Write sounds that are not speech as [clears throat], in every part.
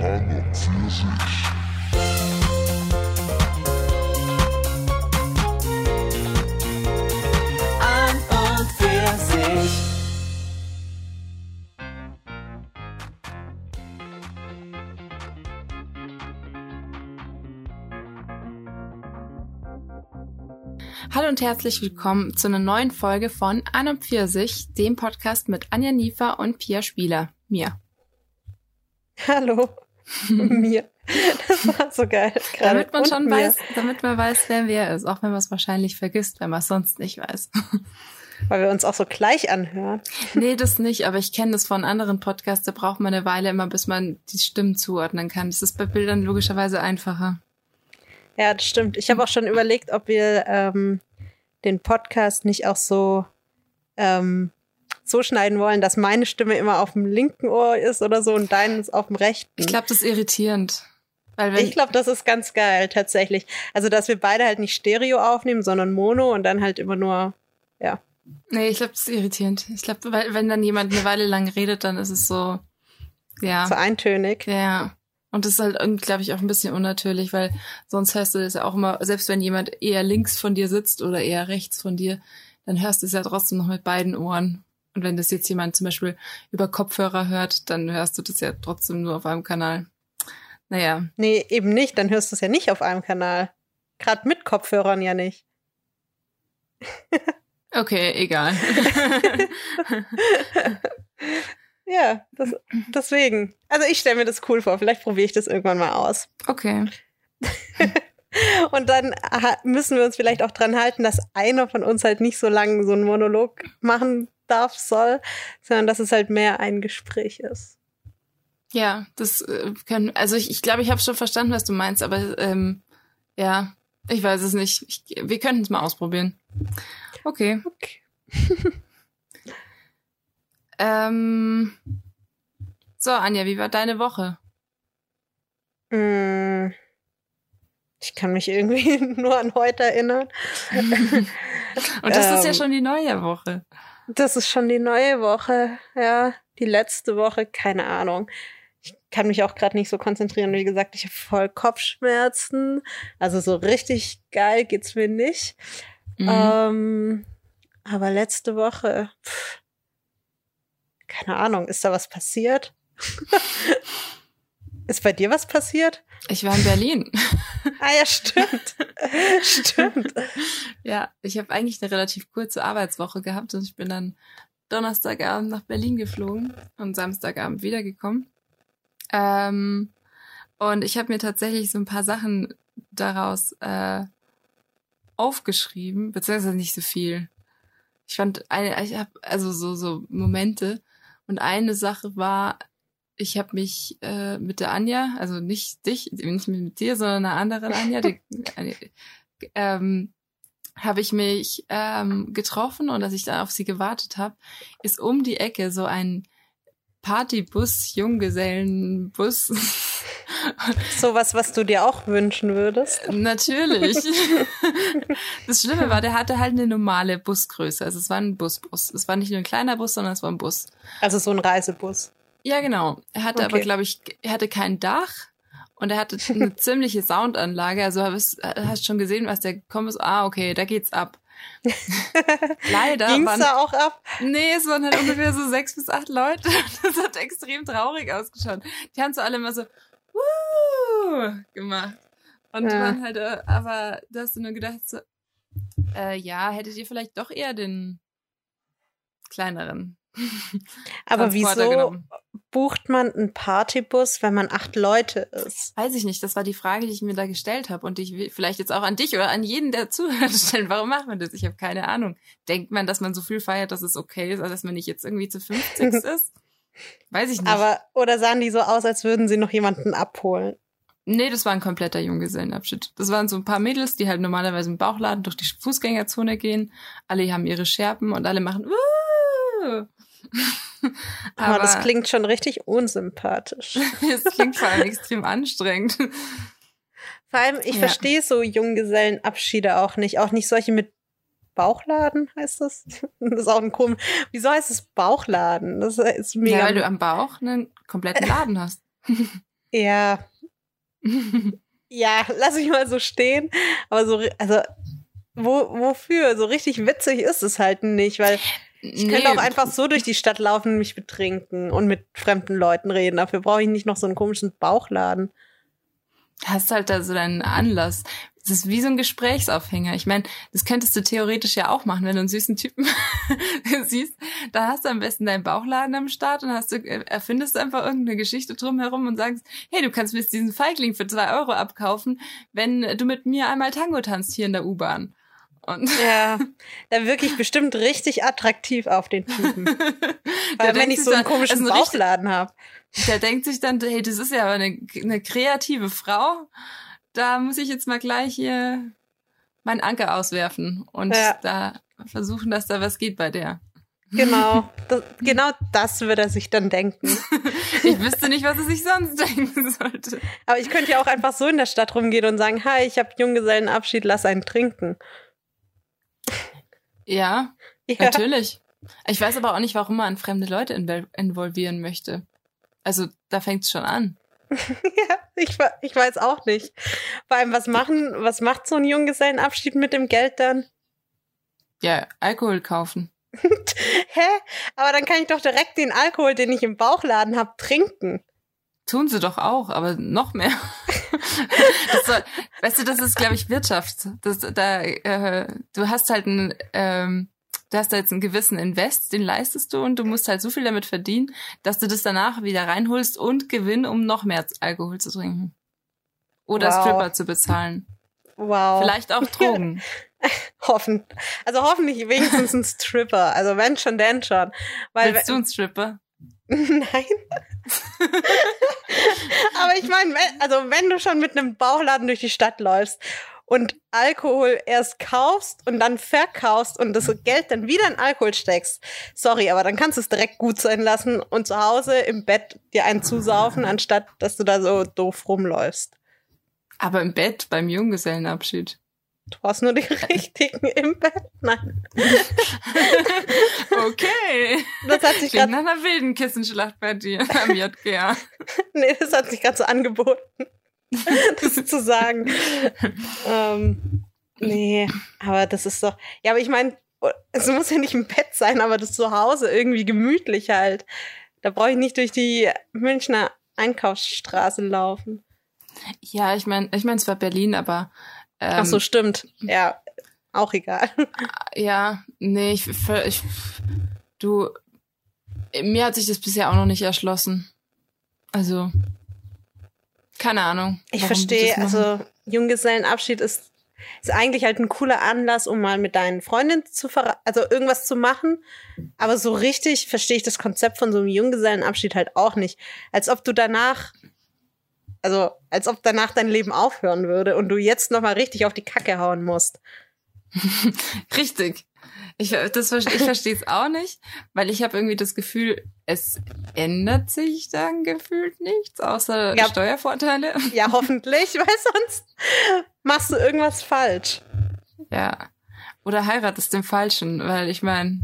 An und für sich. an und für sich. Hallo und herzlich willkommen zu einer neuen Folge von An und Pfirsich, dem Podcast mit Anja Niefer und Pia Spieler. Mir. Hallo. [laughs] mir. Das war so geil. Gerade. Damit man Und schon mir. weiß, damit man weiß, wer wer ist, auch wenn man es wahrscheinlich vergisst, wenn man es sonst nicht weiß. [laughs] Weil wir uns auch so gleich anhören. nee, das nicht, aber ich kenne das von anderen Podcasts, da braucht man eine Weile immer, bis man die Stimmen zuordnen kann. Das ist bei Bildern logischerweise einfacher. Ja, das stimmt. Ich habe auch schon überlegt, ob wir ähm, den Podcast nicht auch so ähm, so schneiden wollen, dass meine Stimme immer auf dem linken Ohr ist oder so und deines auf dem rechten. Ich glaube, das ist irritierend. Ich glaube, das ist ganz geil, tatsächlich. Also, dass wir beide halt nicht Stereo aufnehmen, sondern Mono und dann halt immer nur, ja. nee, ich glaube, das ist irritierend. Ich glaube, wenn dann jemand eine Weile lang redet, dann ist es so, ja. so eintönig. Ja. Und das ist halt, glaube ich, auch ein bisschen unnatürlich, weil sonst hörst du das ja auch immer, selbst wenn jemand eher links von dir sitzt oder eher rechts von dir, dann hörst du es ja trotzdem noch mit beiden Ohren. Und wenn das jetzt jemand zum Beispiel über Kopfhörer hört, dann hörst du das ja trotzdem nur auf einem Kanal. Naja, Nee, eben nicht. Dann hörst du es ja nicht auf einem Kanal. Gerade mit Kopfhörern ja nicht. [laughs] okay, egal. [laughs] Ja, das, deswegen. Also ich stelle mir das cool vor. Vielleicht probiere ich das irgendwann mal aus. okay. [laughs] [laughs] Und dann müssen wir uns vielleicht auch dran halten, dass einer von uns halt nicht so lange so einen Monolog machen darf, soll, sondern dass es halt mehr ein Gespräch ist. Ja, das äh, können, also ich, ich glaube, ich habe schon verstanden, was du meinst, aber ähm, ja, ich weiß es nicht. Ich, wir könnten es mal ausprobieren. Okay. Okay. [laughs] Ähm, so, Anja, wie war deine Woche? Mm. Ich kann mich irgendwie [laughs] nur an heute erinnern. [laughs] Und das ist ja Ähm. schon die neue Woche. Das ist schon die neue Woche, ja. Die letzte Woche, keine Ahnung. Ich kann mich auch gerade nicht so konzentrieren. Wie gesagt, ich habe voll Kopfschmerzen. Also so richtig geil geht's mir nicht. Mhm. Ähm, aber letzte Woche, pff, keine Ahnung, ist da was passiert? [laughs] ist bei dir was passiert? Ich war in Berlin. [laughs] Ah ja, stimmt. [laughs] stimmt. ja, ich habe eigentlich eine relativ kurze Arbeitswoche gehabt und ich bin dann Donnerstagabend nach Berlin geflogen und Samstagabend wiedergekommen. Ähm, und ich habe mir tatsächlich so ein paar Sachen daraus äh, aufgeschrieben, beziehungsweise nicht so viel. Ich fand eine, ich habe also so so Momente und eine Sache war, ich habe mich äh, mit der Anja, also nicht dich, nicht mit dir, sondern einer anderen Anja, die, [laughs] ähm, habe ich mich ähm, getroffen und als ich dann auf sie gewartet habe, ist um die Ecke so ein Partybus, Junggesellenbus. [laughs] Sowas, was du dir auch wünschen würdest. Natürlich. [laughs] Das Schlimme war, der hatte halt eine normale Busgröße. Also es war ein Busbus. Es war nicht nur ein kleiner Bus, sondern es war ein Bus. Also so ein Reisebus. Ja, genau. Er hatte aber, Okay. glaube ich, er hatte kein Dach und er hatte [laughs] eine ziemliche Soundanlage. Also hast, hast schon gesehen, was der gekommen ist. Ah, okay, da geht's ab. [laughs] Leider Ging's waren, da auch ab? nee, es waren halt ungefähr so sechs bis acht Leute. [laughs] Das hat extrem traurig ausgeschaut. Die haben so alle immer so Wuh! gemacht. Und Ja. waren halt, äh, aber da hast du nur gedacht, so, äh, ja, hättet ihr vielleicht doch eher den kleineren. Aber wieso bucht man einen Partybus, wenn man acht Leute ist? Weiß ich nicht, das war die Frage, die ich mir da gestellt habe und die ich will vielleicht jetzt auch an dich oder an jeden, der [laughs] zuhört, stellen. Warum macht man das? Ich habe keine Ahnung. Denkt man, dass man so viel feiert, dass es okay ist, also dass man nicht jetzt irgendwie zu 50 [laughs] ist? Weiß ich nicht. Aber, oder sahen die so aus, als würden sie noch jemanden abholen? nee, das war ein kompletter Junggesellenabschied. Das waren so ein paar Mädels, die halt normalerweise im Bauchladen durch die Fußgängerzone gehen. Alle haben ihre Scherben und alle machen Wuh! [laughs] Aber, das klingt schon richtig unsympathisch. [laughs] es klingt vor allem extrem anstrengend. Vor allem, ich Ja. verstehe so Junggesellenabschiede auch nicht. Auch nicht solche mit Bauchladen heißt das. [laughs] Das ist auch ein komisch. Wieso heißt es Bauchladen? Das ist mega. Ja, weil du am Bauch einen kompletten Laden hast. Ja, ja, lass ich mal so stehen. Aber so, also, wo, wofür? So richtig witzig ist es halt nicht, weil ich könnte auch einfach so durch die Stadt laufen und mich betrinken und mit fremden Leuten reden. Dafür brauche ich nicht noch so einen komischen Bauchladen. hast halt da so deinen Anlass. Das ist wie so ein Gesprächsaufhänger. Ich meine, das könntest du theoretisch ja auch machen, wenn du einen süßen Typen [laughs] siehst. Da hast du am besten deinen Bauchladen am Start und hast du, äh, erfindest einfach irgendeine Geschichte drumherum und sagst, hey, du kannst mir diesen Feigling für zwei Euro abkaufen, wenn du mit mir einmal Tango tanzt hier in der U-Bahn. Und Ja, da wirklich bestimmt richtig attraktiv auf den Typen. [laughs] Weil wenn ich so einen dann, komischen richtig- Bauchladen habe. der denkt sich dann, hey, das ist ja aber eine, eine kreative Frau. Da muss ich jetzt mal gleich hier meinen Anker auswerfen und Ja. da versuchen, dass da was geht bei der. Genau, [laughs] das, genau das wird er sich dann denken. Ich wüsste nicht, was er sich sonst [laughs] denken sollte. Aber ich könnte ja auch einfach so in der Stadt rumgehen und sagen, hi, ich habe Junggesellenabschied, lass einen trinken. Ja, Ja, natürlich. Ich weiß aber auch nicht, warum man fremde Leute involvieren möchte. Also da fängt's schon an. [laughs] ja ich, ich weiß auch nicht. Vor allem, was machen, was macht so ein Junggesellenabschied mit dem Geld dann? Ja, Alkohol kaufen. [laughs] Hä? Aber dann kann ich doch direkt den Alkohol, den ich im Bauchladen habe, trinken. Tun sie doch auch, aber noch mehr. [laughs] das weißt du, das ist, glaube ich, Wirtschaft. Das, da, äh, du hast halt ein, ähm, du hast da jetzt einen gewissen Invest, den leistest du und du musst halt so viel damit verdienen, dass du das danach wieder reinholst und Gewinn, um noch mehr Alkohol zu trinken. Oder Wow. Stripper zu bezahlen. Wow. Vielleicht auch [laughs] Drogen. Hoffen. Also hoffentlich wenigstens ein Stripper. Also wenn schon, denn schon. Weil, Willst du einen Stripper? [laughs] Nein. [laughs] Aber ich meine, also wenn du schon mit einem Bauchladen durch die Stadt läufst und Alkohol erst kaufst und dann verkaufst und das Geld dann wieder in Alkohol steckst, sorry, aber dann kannst du es direkt gut sein lassen und zu Hause im Bett dir einen zusaufen, anstatt dass du da so doof rumläufst. Aber im Bett beim Junggesellenabschied. Du hast nur die [laughs] richtigen im Bett. Nein, [laughs] Okay. das hat sich gerade nach einer wilden Kissenschlacht bei dir am JGA. [laughs] nee, das hat sich gerade so angeboten, das zu sagen. ähm, nee, aber das ist doch. Ja, aber ich meine, es muss ja nicht im Bett sein, aber das Zuhause irgendwie gemütlich halt. Da brauche ich nicht durch die Münchner Einkaufsstraße laufen. Ja, ich meine, ich meine, es war Berlin, aber ähm, Ach so, stimmt. Ja, auch egal. ja, nee, ich, ich, du, mir hat sich das bisher auch noch nicht erschlossen. Also, keine Ahnung. Ich verstehe, also Junggesellenabschied ist, ist eigentlich halt ein cooler Anlass, um mal mit deinen Freundinnen zu ver also irgendwas zu machen. Aber so richtig verstehe ich das Konzept von so einem Junggesellenabschied halt auch nicht. Als ob du danach, also als ob danach dein Leben aufhören würde und du jetzt noch mal richtig auf die Kacke hauen musst. [laughs] Richtig. Ich, das, ich [laughs] verstehe es auch nicht, weil ich habe irgendwie das Gefühl, es ändert sich dann gefühlt nichts, außer Ja. Steuervorteile. [laughs] Ja, hoffentlich, weil sonst machst du irgendwas falsch. Ja. Oder heiratest den Falschen, weil ich meine,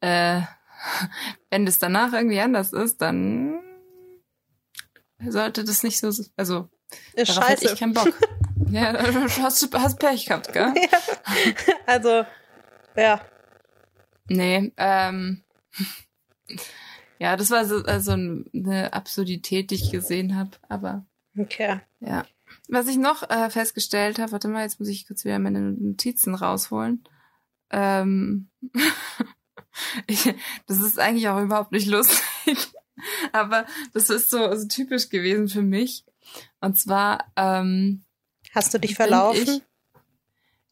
äh, wenn das danach irgendwie anders ist, dann sollte das nicht so, also Ist scheiße. ich keinen Bock. [laughs] ja, [laughs] hast, du hast Pech gehabt, gell? Also, ja. Nee, ähm, [laughs] ja, das war so also eine Absurdität, die ich gesehen habe, aber Okay. ja. Was ich noch äh, festgestellt habe, warte mal, jetzt muss ich kurz wieder meine Notizen rausholen. Ähm, ich, das ist eigentlich auch überhaupt nicht lustig, [laughs] aber das ist so, so typisch gewesen für mich. Und zwar, ähm, Hast du dich verlaufen?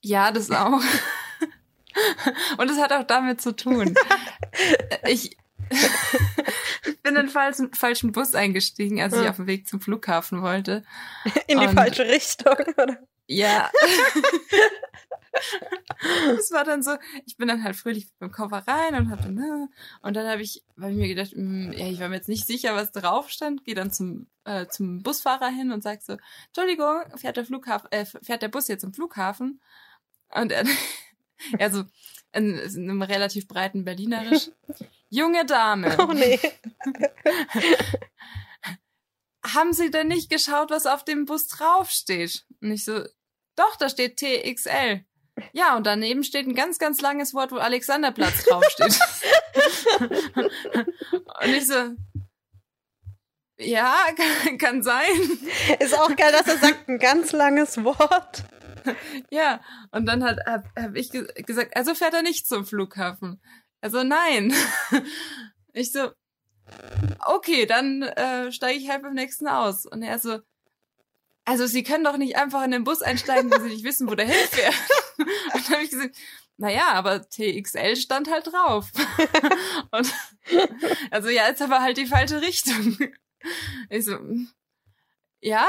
Ich, ja, das auch. [laughs] Und es hat auch damit zu tun. [laughs] ich, ich bin in den falschen, falschen Bus eingestiegen, als ich auf dem Weg zum Flughafen wollte. In die Und- falsche Richtung, oder? Ja. [laughs] Es war dann so, ich bin dann halt fröhlich mit dem Koffer rein und hab dann, äh, und dann habe ich, habe ich mir gedacht, mh, ja, ich war mir jetzt nicht sicher, was drauf stand, gehe dann zum, äh, zum Busfahrer hin und sag so, Entschuldigung, fährt der Flughafen, äh, fährt der Bus jetzt zum Flughafen? Und er, [laughs] also in, in einem relativ breiten Berlinerisch, junge Dame, [laughs] Oh nee. haben Sie denn nicht geschaut, was auf dem Bus draufsteht? Und ich so, doch, da steht TXL. Ja, und daneben steht ein ganz, ganz langes Wort, wo Alexanderplatz draufsteht. [laughs] und ich so, ja, kann, kann sein. Ist auch geil, dass er sagt, ein ganz langes Wort. Ja, und dann hat hab, hab ich ge gesagt, also fährt er nicht zum Flughafen. Also nein. Ich so, okay, dann äh, steige ich halt beim nächsten aus. Und er so, also Sie können doch nicht einfach in den Bus einsteigen, wenn Sie nicht wissen, wo der hinfährt. [laughs] Und dann habe ich gesagt, naja, aber TXL stand halt drauf. [laughs] Und also ja, jetzt aber halt die falsche Richtung. Ich so, ja.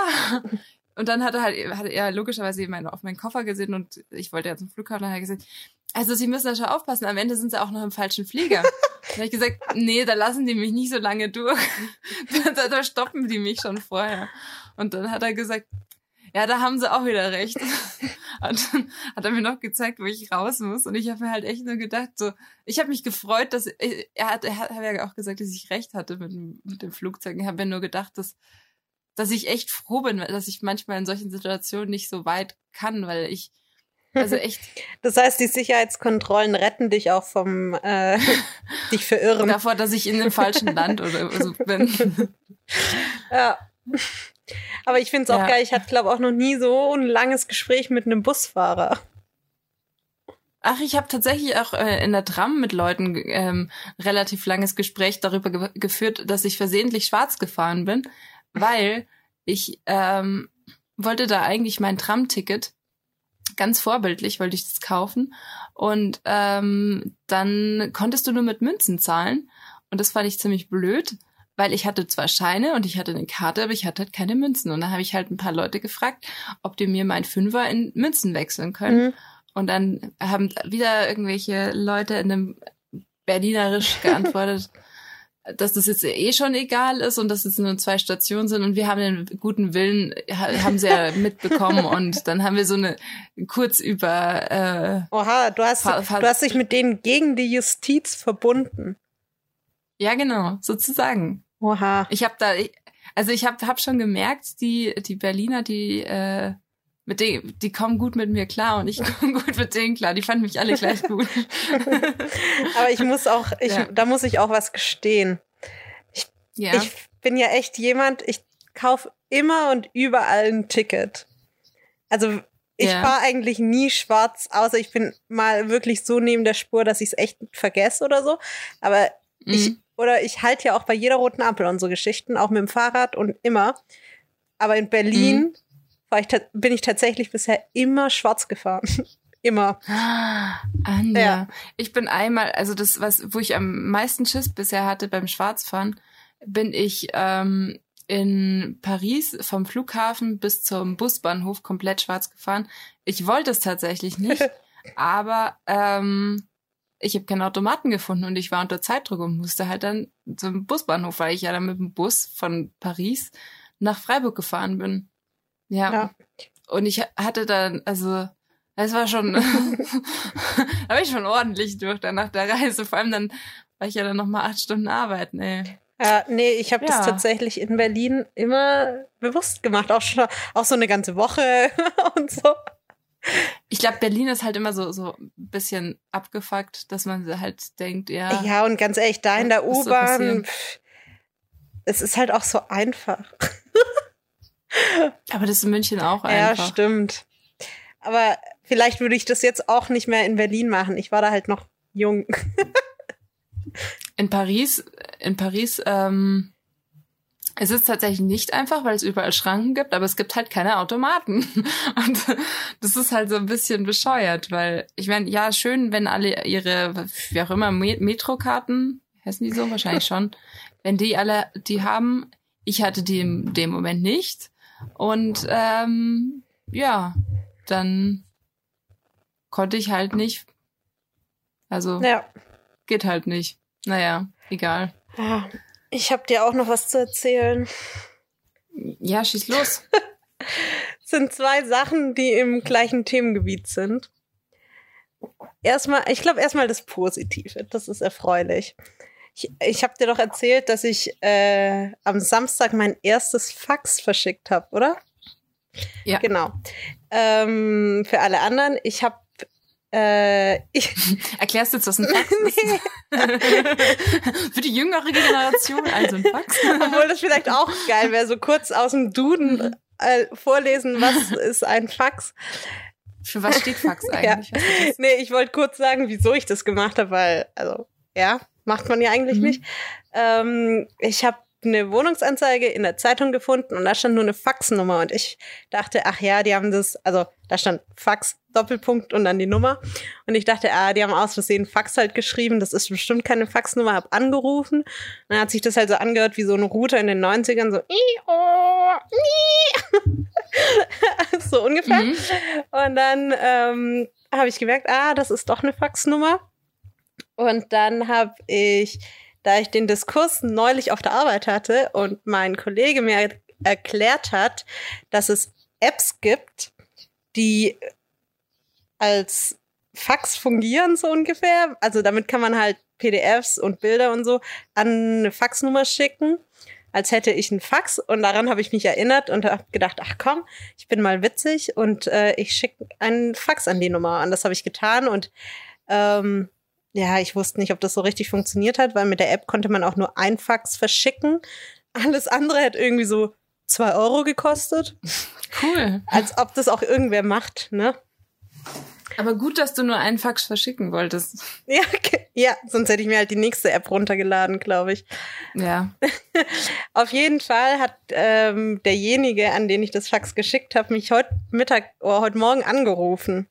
Und dann hat er halt, hat er logischerweise eben auf meinen Koffer gesehen und ich wollte ja zum Flughafen, dann hat er gesagt, also Sie müssen da schon aufpassen, am Ende sind Sie auch noch im falschen Flieger. [laughs] Dann habe ich gesagt, nee, da lassen die mich nicht so lange durch. da, da stoppen die mich schon vorher. Und dann hat er gesagt, ja, da haben sie auch wieder recht. [laughs] Und dann hat er mir noch gezeigt, wo ich raus muss. Und ich habe mir halt echt nur gedacht, so, ich habe mich gefreut, dass er hat, er hat ja auch gesagt, dass ich recht hatte mit, mit dem Flugzeug. Ich habe mir nur gedacht, dass, dass ich echt froh bin, dass ich manchmal in solchen Situationen nicht so weit kann, weil ich also [laughs] echt. Das heißt, die Sicherheitskontrollen retten dich auch vom äh, [laughs] dich verirren. Davor, dass ich in dem falschen Land oder so bin. Ja. Aber ich finde es auch ja. geil. Ich hatte, glaube auch noch nie so ein langes Gespräch mit einem Busfahrer. Ach, ich habe tatsächlich auch äh, in der Tram mit Leuten ähm, relativ langes Gespräch darüber ge geführt, dass ich versehentlich schwarz gefahren bin, weil ich ähm, wollte da eigentlich mein Tram-Ticket ganz vorbildlich wollte ich das kaufen. Und ähm, dann konntest du nur mit Münzen zahlen. Und das fand ich ziemlich blöd, weil ich hatte zwar Scheine und ich hatte eine Karte, aber ich hatte halt keine Münzen. Und dann habe ich halt ein paar Leute gefragt, ob die mir mein Fünfer in Münzen wechseln können. Mhm. Und dann haben wieder irgendwelche Leute in einem Berlinerisch [laughs] geantwortet. dass das jetzt eh schon egal ist und dass es nur zwei Stationen sind und wir haben den guten Willen, haben sie ja [laughs] mitbekommen und dann haben wir so eine kurz über äh, Oha, du hast, du hast dich mit denen gegen die Justiz verbunden. Ja, genau, sozusagen. Oha. Ich habe da, also ich habe hab schon gemerkt, die, die Berliner, die äh, mit denen, die kommen gut mit mir klar und ich [laughs] komme gut mit denen klar. Die fanden mich alle gleich gut. [laughs] Aber ich muss auch, ich, ja. da muss ich auch was gestehen. Ich, ja. ich bin ja echt jemand, ich kaufe immer und überall ein Ticket. Also ich ja. fahre eigentlich nie schwarz, außer ich bin mal wirklich so neben der Spur, dass ich es echt vergesse oder so. Aber mhm. ich, oder ich halte ja auch bei jeder roten Ampel und so Geschichten, auch mit dem Fahrrad und immer. Aber in Berlin mhm ich bin ich tatsächlich bisher immer schwarz gefahren. [laughs] immer. Anja. Ja. Ich bin einmal, also das, was, wo ich am meisten Schiss bisher hatte beim Schwarzfahren, bin ich ähm, in Paris vom Flughafen bis zum Busbahnhof komplett schwarz gefahren. Ich wollte es tatsächlich nicht, [laughs] aber ähm, ich habe keinen Automaten gefunden und ich war unter Zeitdruck und musste halt dann zum Busbahnhof, weil ich ja dann mit dem Bus von Paris nach Freiburg gefahren bin. Ja. ja. Und ich hatte dann, also, es war schon, [laughs] [laughs] da ich schon ordentlich durch dann nach der Reise. Vor allem dann war ich ja dann nochmal acht Stunden arbeiten, ey. Ja, nee, ich habe ja. das tatsächlich in Berlin immer bewusst gemacht, auch schon, auch so eine ganze Woche [laughs] und so. Ich glaube, Berlin ist halt immer so so ein bisschen abgefuckt, dass man halt denkt, ja. Ja, und ganz ehrlich, da in der U-Bahn, so es ist halt auch so einfach. Aber das ist in München auch einfach. Ja, stimmt. Aber vielleicht würde ich das jetzt auch nicht mehr in Berlin machen. Ich war da halt noch jung. [laughs] in Paris, in Paris, ähm, es ist tatsächlich nicht einfach, weil es überall Schranken gibt, aber es gibt halt keine Automaten. [laughs] Und das ist halt so ein bisschen bescheuert, weil ich meine, ja, schön, wenn alle ihre, wie auch immer, Metrokarten, heißen die so wahrscheinlich schon, [laughs] wenn die alle die haben. Ich hatte die in dem Moment nicht. Und ähm, ja, dann konnte ich halt nicht. Also ja. geht halt nicht. Naja, egal. Ja, ich habe dir auch noch was zu erzählen. Ja, schieß los. [laughs] sind zwei Sachen, die im gleichen Themengebiet sind. Erstmal, ich glaube erstmal das Positive, das ist erfreulich. Ich, ich habe dir doch erzählt, dass ich äh, am Samstag mein erstes Fax verschickt habe, oder? Ja. Genau. Ähm, für alle anderen, ich habe äh, [laughs] ich, Erklärst du jetzt, was ein [laughs] Fax ist? [laughs] Für die jüngere Generation, also ein Fax. obwohl das vielleicht auch geil wäre, so kurz aus dem Duden äh, vorlesen, was ist ein Fax. Für was steht Fax eigentlich? Das? Nee, ich wollte kurz sagen, wieso ich das gemacht habe, weil, also, ja, macht man ja eigentlich Mhm. nicht. Ähm, ich habe eine Wohnungsanzeige in der Zeitung gefunden und da stand nur eine Faxnummer und ich dachte, ach ja, die haben das, also da stand Fax, Doppelpunkt und dann die Nummer und ich dachte, ah, die haben aus Versehen Fax halt geschrieben, das ist bestimmt keine Faxnummer, hab angerufen dann hat sich das halt so angehört wie so ein Router in den 90ern, so "Ii-oh, ii." [laughs] so ungefähr. Mhm. Und dann ähm, habe ich gemerkt, ah, das ist doch eine Faxnummer. Und dann habe ich, da ich den Diskurs neulich auf der Arbeit hatte und mein Kollege mir erklärt hat, dass es Apps gibt, die als Fax fungieren, so ungefähr. Also damit kann man halt PDFs und Bilder und so an eine Faxnummer schicken, als hätte ich einen Fax. Und daran habe ich mich erinnert und habe gedacht, ach komm, ich bin mal witzig und äh, ich schicke einen Fax an die Nummer. Und das habe ich getan und ähm, ja, ich wusste nicht, ob das so richtig funktioniert hat, weil mit der App konnte man auch nur ein Fax verschicken. Alles andere hat irgendwie so zwei Euro gekostet. Cool. Als ob das auch irgendwer macht, ne? Aber gut, dass du nur einen Fax verschicken wolltest. Ja, okay. ja, sonst hätte ich mir halt die nächste App runtergeladen, glaube ich. Ja. [laughs] Auf jeden Fall hat ähm, derjenige, an den ich das Fax geschickt habe, mich heute Mittag oder heute Morgen angerufen.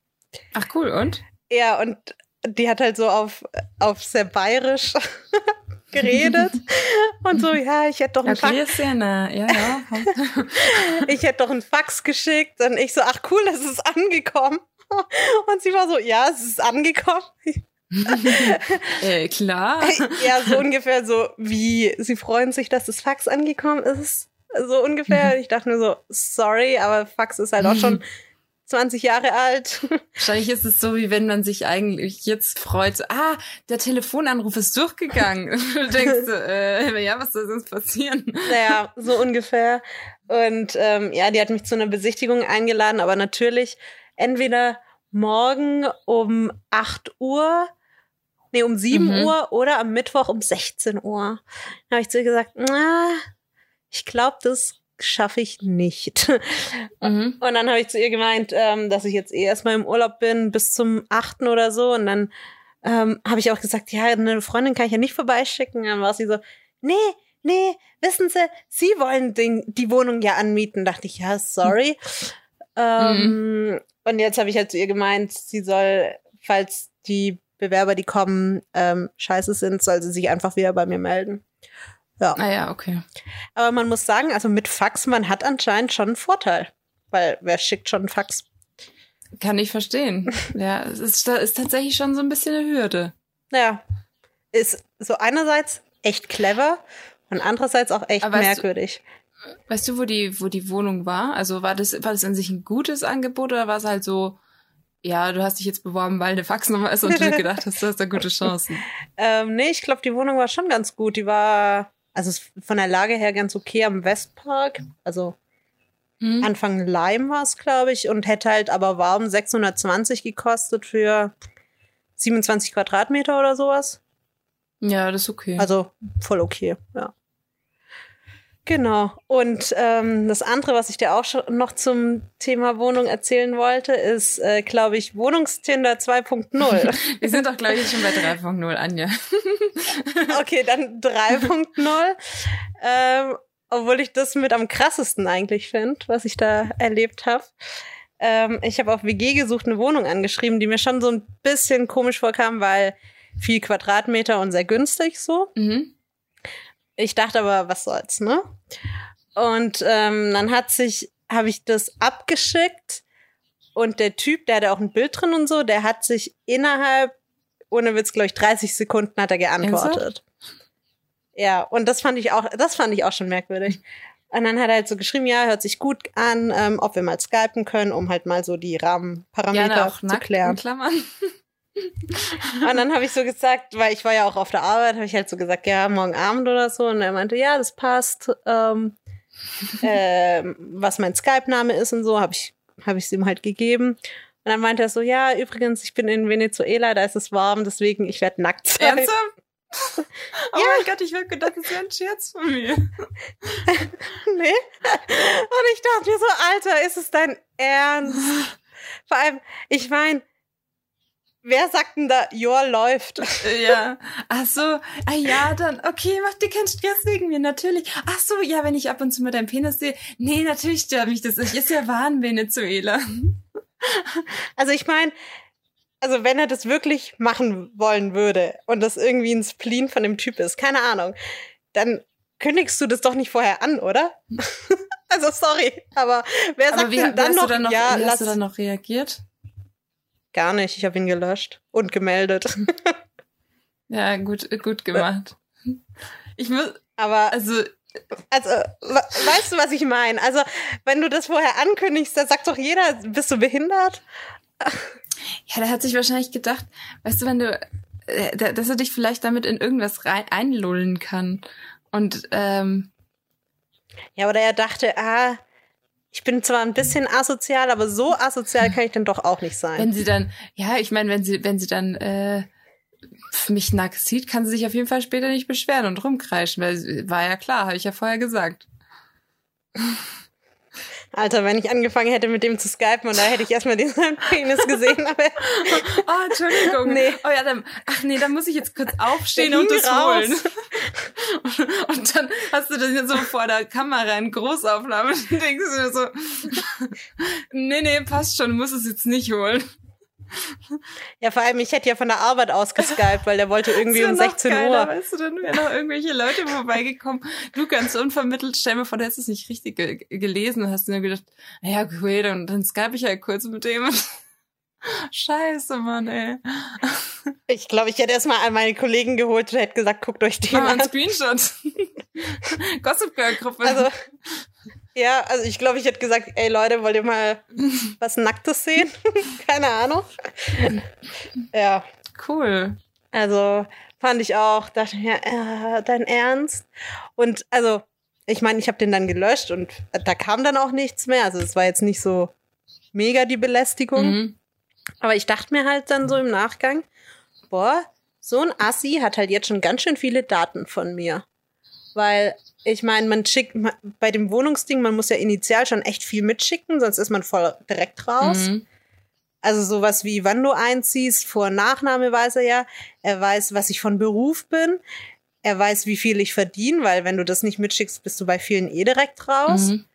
Ach cool, und? Ja, und die hat halt so auf, auf sehr bayerisch [laughs] geredet und so, ja, ich hätte doch einen Okay, Fax, sehr nah. Ja, ja. [laughs] ich hätte doch einen Fax geschickt und ich so, ach cool, das ist angekommen. [laughs] Und sie war so, ja, es ist angekommen. äh, klar. Ja, so ungefähr so, wie sie freuen sich, dass das Fax angekommen ist. So ungefähr. Ich dachte nur so, sorry, aber Fax ist halt auch schon 20 Jahre alt. [laughs] Wahrscheinlich ist es so, wie wenn man sich eigentlich jetzt freut, ah, der Telefonanruf ist durchgegangen. [laughs] Du denkst, äh, ja, was soll sonst passieren? Naja, [laughs] so ungefähr. Und ähm, ja, die hat mich zu einer Besichtigung eingeladen, aber natürlich entweder morgen um 8 Uhr, nee, um 7 Mhm. Uhr oder am Mittwoch um 16 Uhr. Da habe ich zu ihr gesagt, na, ich glaube, das schaffe ich nicht. [laughs] Mhm. Und dann habe ich zu ihr gemeint, ähm, dass ich jetzt eh erstmal im Urlaub bin bis zum 8. oder so. Und dann ähm, habe ich auch gesagt, ja, eine Freundin kann ich ja nicht vorbeischicken. Dann war sie so, nee, nee, wissen Sie, Sie wollen den, die Wohnung ja anmieten. Dachte ich, ja, sorry. Ähm, und jetzt habe ich halt zu ihr gemeint, sie soll, falls die Bewerber, die kommen, ähm, scheiße sind, soll sie sich einfach wieder bei mir melden. Ja. Naja, okay. Aber man muss sagen, also mit Fax, man hat anscheinend schon einen Vorteil. Weil wer schickt schon einen Fax? Kann ich verstehen. [laughs] Ja, es ist, ist tatsächlich schon so ein bisschen eine Hürde. Naja, ist so einerseits echt clever und andererseits auch echt Aber weißt du- merkwürdig. Weißt du, wo die, wo die Wohnung war? Also war das, war das an sich ein gutes Angebot oder war es halt so, ja, du hast dich jetzt beworben, weil eine Faxnummer ist und du [laughs] gedacht hast, du hast da gute Chancen. Ähm, nee, ich glaube, die Wohnung war schon ganz gut. Die war, also von der Lage her ganz okay am Westpark. Also Hm? Anfang Leim war es, glaube ich, und hätte halt aber warm 620 gekostet für 27 Quadratmeter oder sowas. Ja, das ist okay. Also voll okay, ja. Genau. Und ähm, das andere, was ich dir auch schon noch zum Thema Wohnung erzählen wollte, ist, äh, glaube ich, Wohnungstinder 2.0. [laughs] Wir sind doch, glaube ich, schon bei 3.0, Anja. [laughs] okay, dann 3.0. Ähm, obwohl ich das mit am krassesten eigentlich finde, was ich da erlebt habe. Ähm, ich habe auf WG gesucht eine Wohnung angeschrieben, die mir schon so ein bisschen komisch vorkam, weil viel Quadratmeter und sehr günstig so. Mhm. Ich dachte aber, was soll's, ne? Und ähm, dann hat sich, habe ich das abgeschickt und der Typ, der hatte auch ein Bild drin und so, der hat sich innerhalb, ohne Witz, glaube ich, 30 Sekunden hat er geantwortet. Ja, und das fand ich auch, das fand ich auch schon merkwürdig. Und dann hat er halt so geschrieben, ja, hört sich gut an, ähm, ob wir mal skypen können, um halt mal so die Rahmenparameter auch zu klären. Klammern. Und dann habe ich so gesagt, weil ich war ja auch auf der Arbeit, habe ich halt so gesagt, ja, morgen Abend oder so. Und er meinte, ja, das passt. Ähm, äh, was mein Skype-Name ist und so, habe ich habe ich es ihm halt gegeben. Und dann meinte er so, ja, übrigens, ich bin in Venezuela, da ist es warm, deswegen ich werde nackt sein. Ernsthaft? [laughs] Oh mein Gott, ich habe gedacht, das wäre ein Scherz von mir. [laughs] Nee. Und ich dachte mir so, Alter, ist es dein Ernst? [laughs] Vor allem, ich meine, wer sagt denn da, Jor läuft? Ja. Ach so. Ah ja, dann, okay, mach dir keinen Stress wegen mir, natürlich. Ach so, ja, wenn ich ab und zu mal deinen Penis sehe. Nee, natürlich stört mich das. Ich ist ja wahr in Venezuela. Also ich meine, also wenn er das wirklich machen wollen würde und das irgendwie ein Spleen von dem Typ ist, keine Ahnung, dann kündigst du das doch nicht vorher an, oder? [laughs] also sorry, aber wer Aber sagt wie, denn dann noch, noch, ja, wie lass hast du dann noch reagiert? Gar nicht, ich habe ihn gelöscht und gemeldet. [laughs] Ja, gut, gut gemacht. Ich muss, aber also, also we- weißt du, was ich meine? Also, wenn du das vorher ankündigst, dann sagt doch jeder, bist du behindert? ja, der hat sich wahrscheinlich gedacht, weißt du, wenn du, äh, da- dass er dich vielleicht damit in irgendwas rein einlullen kann. Und, ähm, Ja, oder er dachte, ah, ich bin zwar ein bisschen asozial, aber so asozial kann ich dann doch auch nicht sein. wenn sie dann, ja, ich meine, wenn sie, wenn sie dann äh, mich nackt sieht, kann sie sich auf jeden Fall später nicht beschweren und rumkreischen, weil war ja klar, habe ich ja vorher gesagt. Alter, wenn ich angefangen hätte mit dem zu skypen und da hätte ich erstmal diesen [laughs] Penis gesehen, aber [laughs] Oh, Entschuldigung. Nee. Oh ja, dann, ach nee, dann muss ich jetzt kurz aufstehen und das raus. holen. [laughs] Und dann hast du das so vor der Kamera in Großaufnahme und denkst du so, nee, nee, passt schon, muss es jetzt nicht holen. Ja, vor allem, ich hätte ja von der Arbeit aus geskypt, weil der wollte irgendwie um wär noch 16 geiler, Uhr. Weißt du, dann wären noch irgendwelche Leute vorbeigekommen. Du ganz unvermittelt, stell mir vor, du hättest es nicht richtig ge gelesen und hast nur gedacht, naja, okay, dann, dann skype ich ja kurz mit dem. [laughs] Scheiße, Mann, ey. Ich glaube, ich hätte erstmal an meine Kollegen geholt und hätte gesagt, guckt euch den Mach an. Screenshot. [laughs] Gossip Girl Gruppe. Also, ja, also ich glaube, ich hätte gesagt, ey Leute, wollt ihr mal [laughs] was Nacktes sehen? [laughs] Keine Ahnung. Ja, cool. also fand ich auch, dachte mir, äh, dein Ernst? Und also, ich meine, ich habe den dann gelöscht und da kam dann auch nichts mehr. Also es war jetzt nicht so mega die Belästigung. Mhm. Aber ich dachte mir halt dann so im Nachgang, boah, so ein Assi hat halt jetzt schon ganz schön viele Daten von mir. Weil, ich meine, man schickt bei dem Wohnungsding, man muss ja initial schon echt viel mitschicken, sonst ist man voll direkt raus. Mhm. Also sowas wie, wann du einziehst, Vor- und Nachname weiß er ja. Er weiß, was ich von Beruf bin. Er weiß, wie viel ich verdiene, weil wenn du das nicht mitschickst, bist du bei vielen eh direkt raus. Mhm.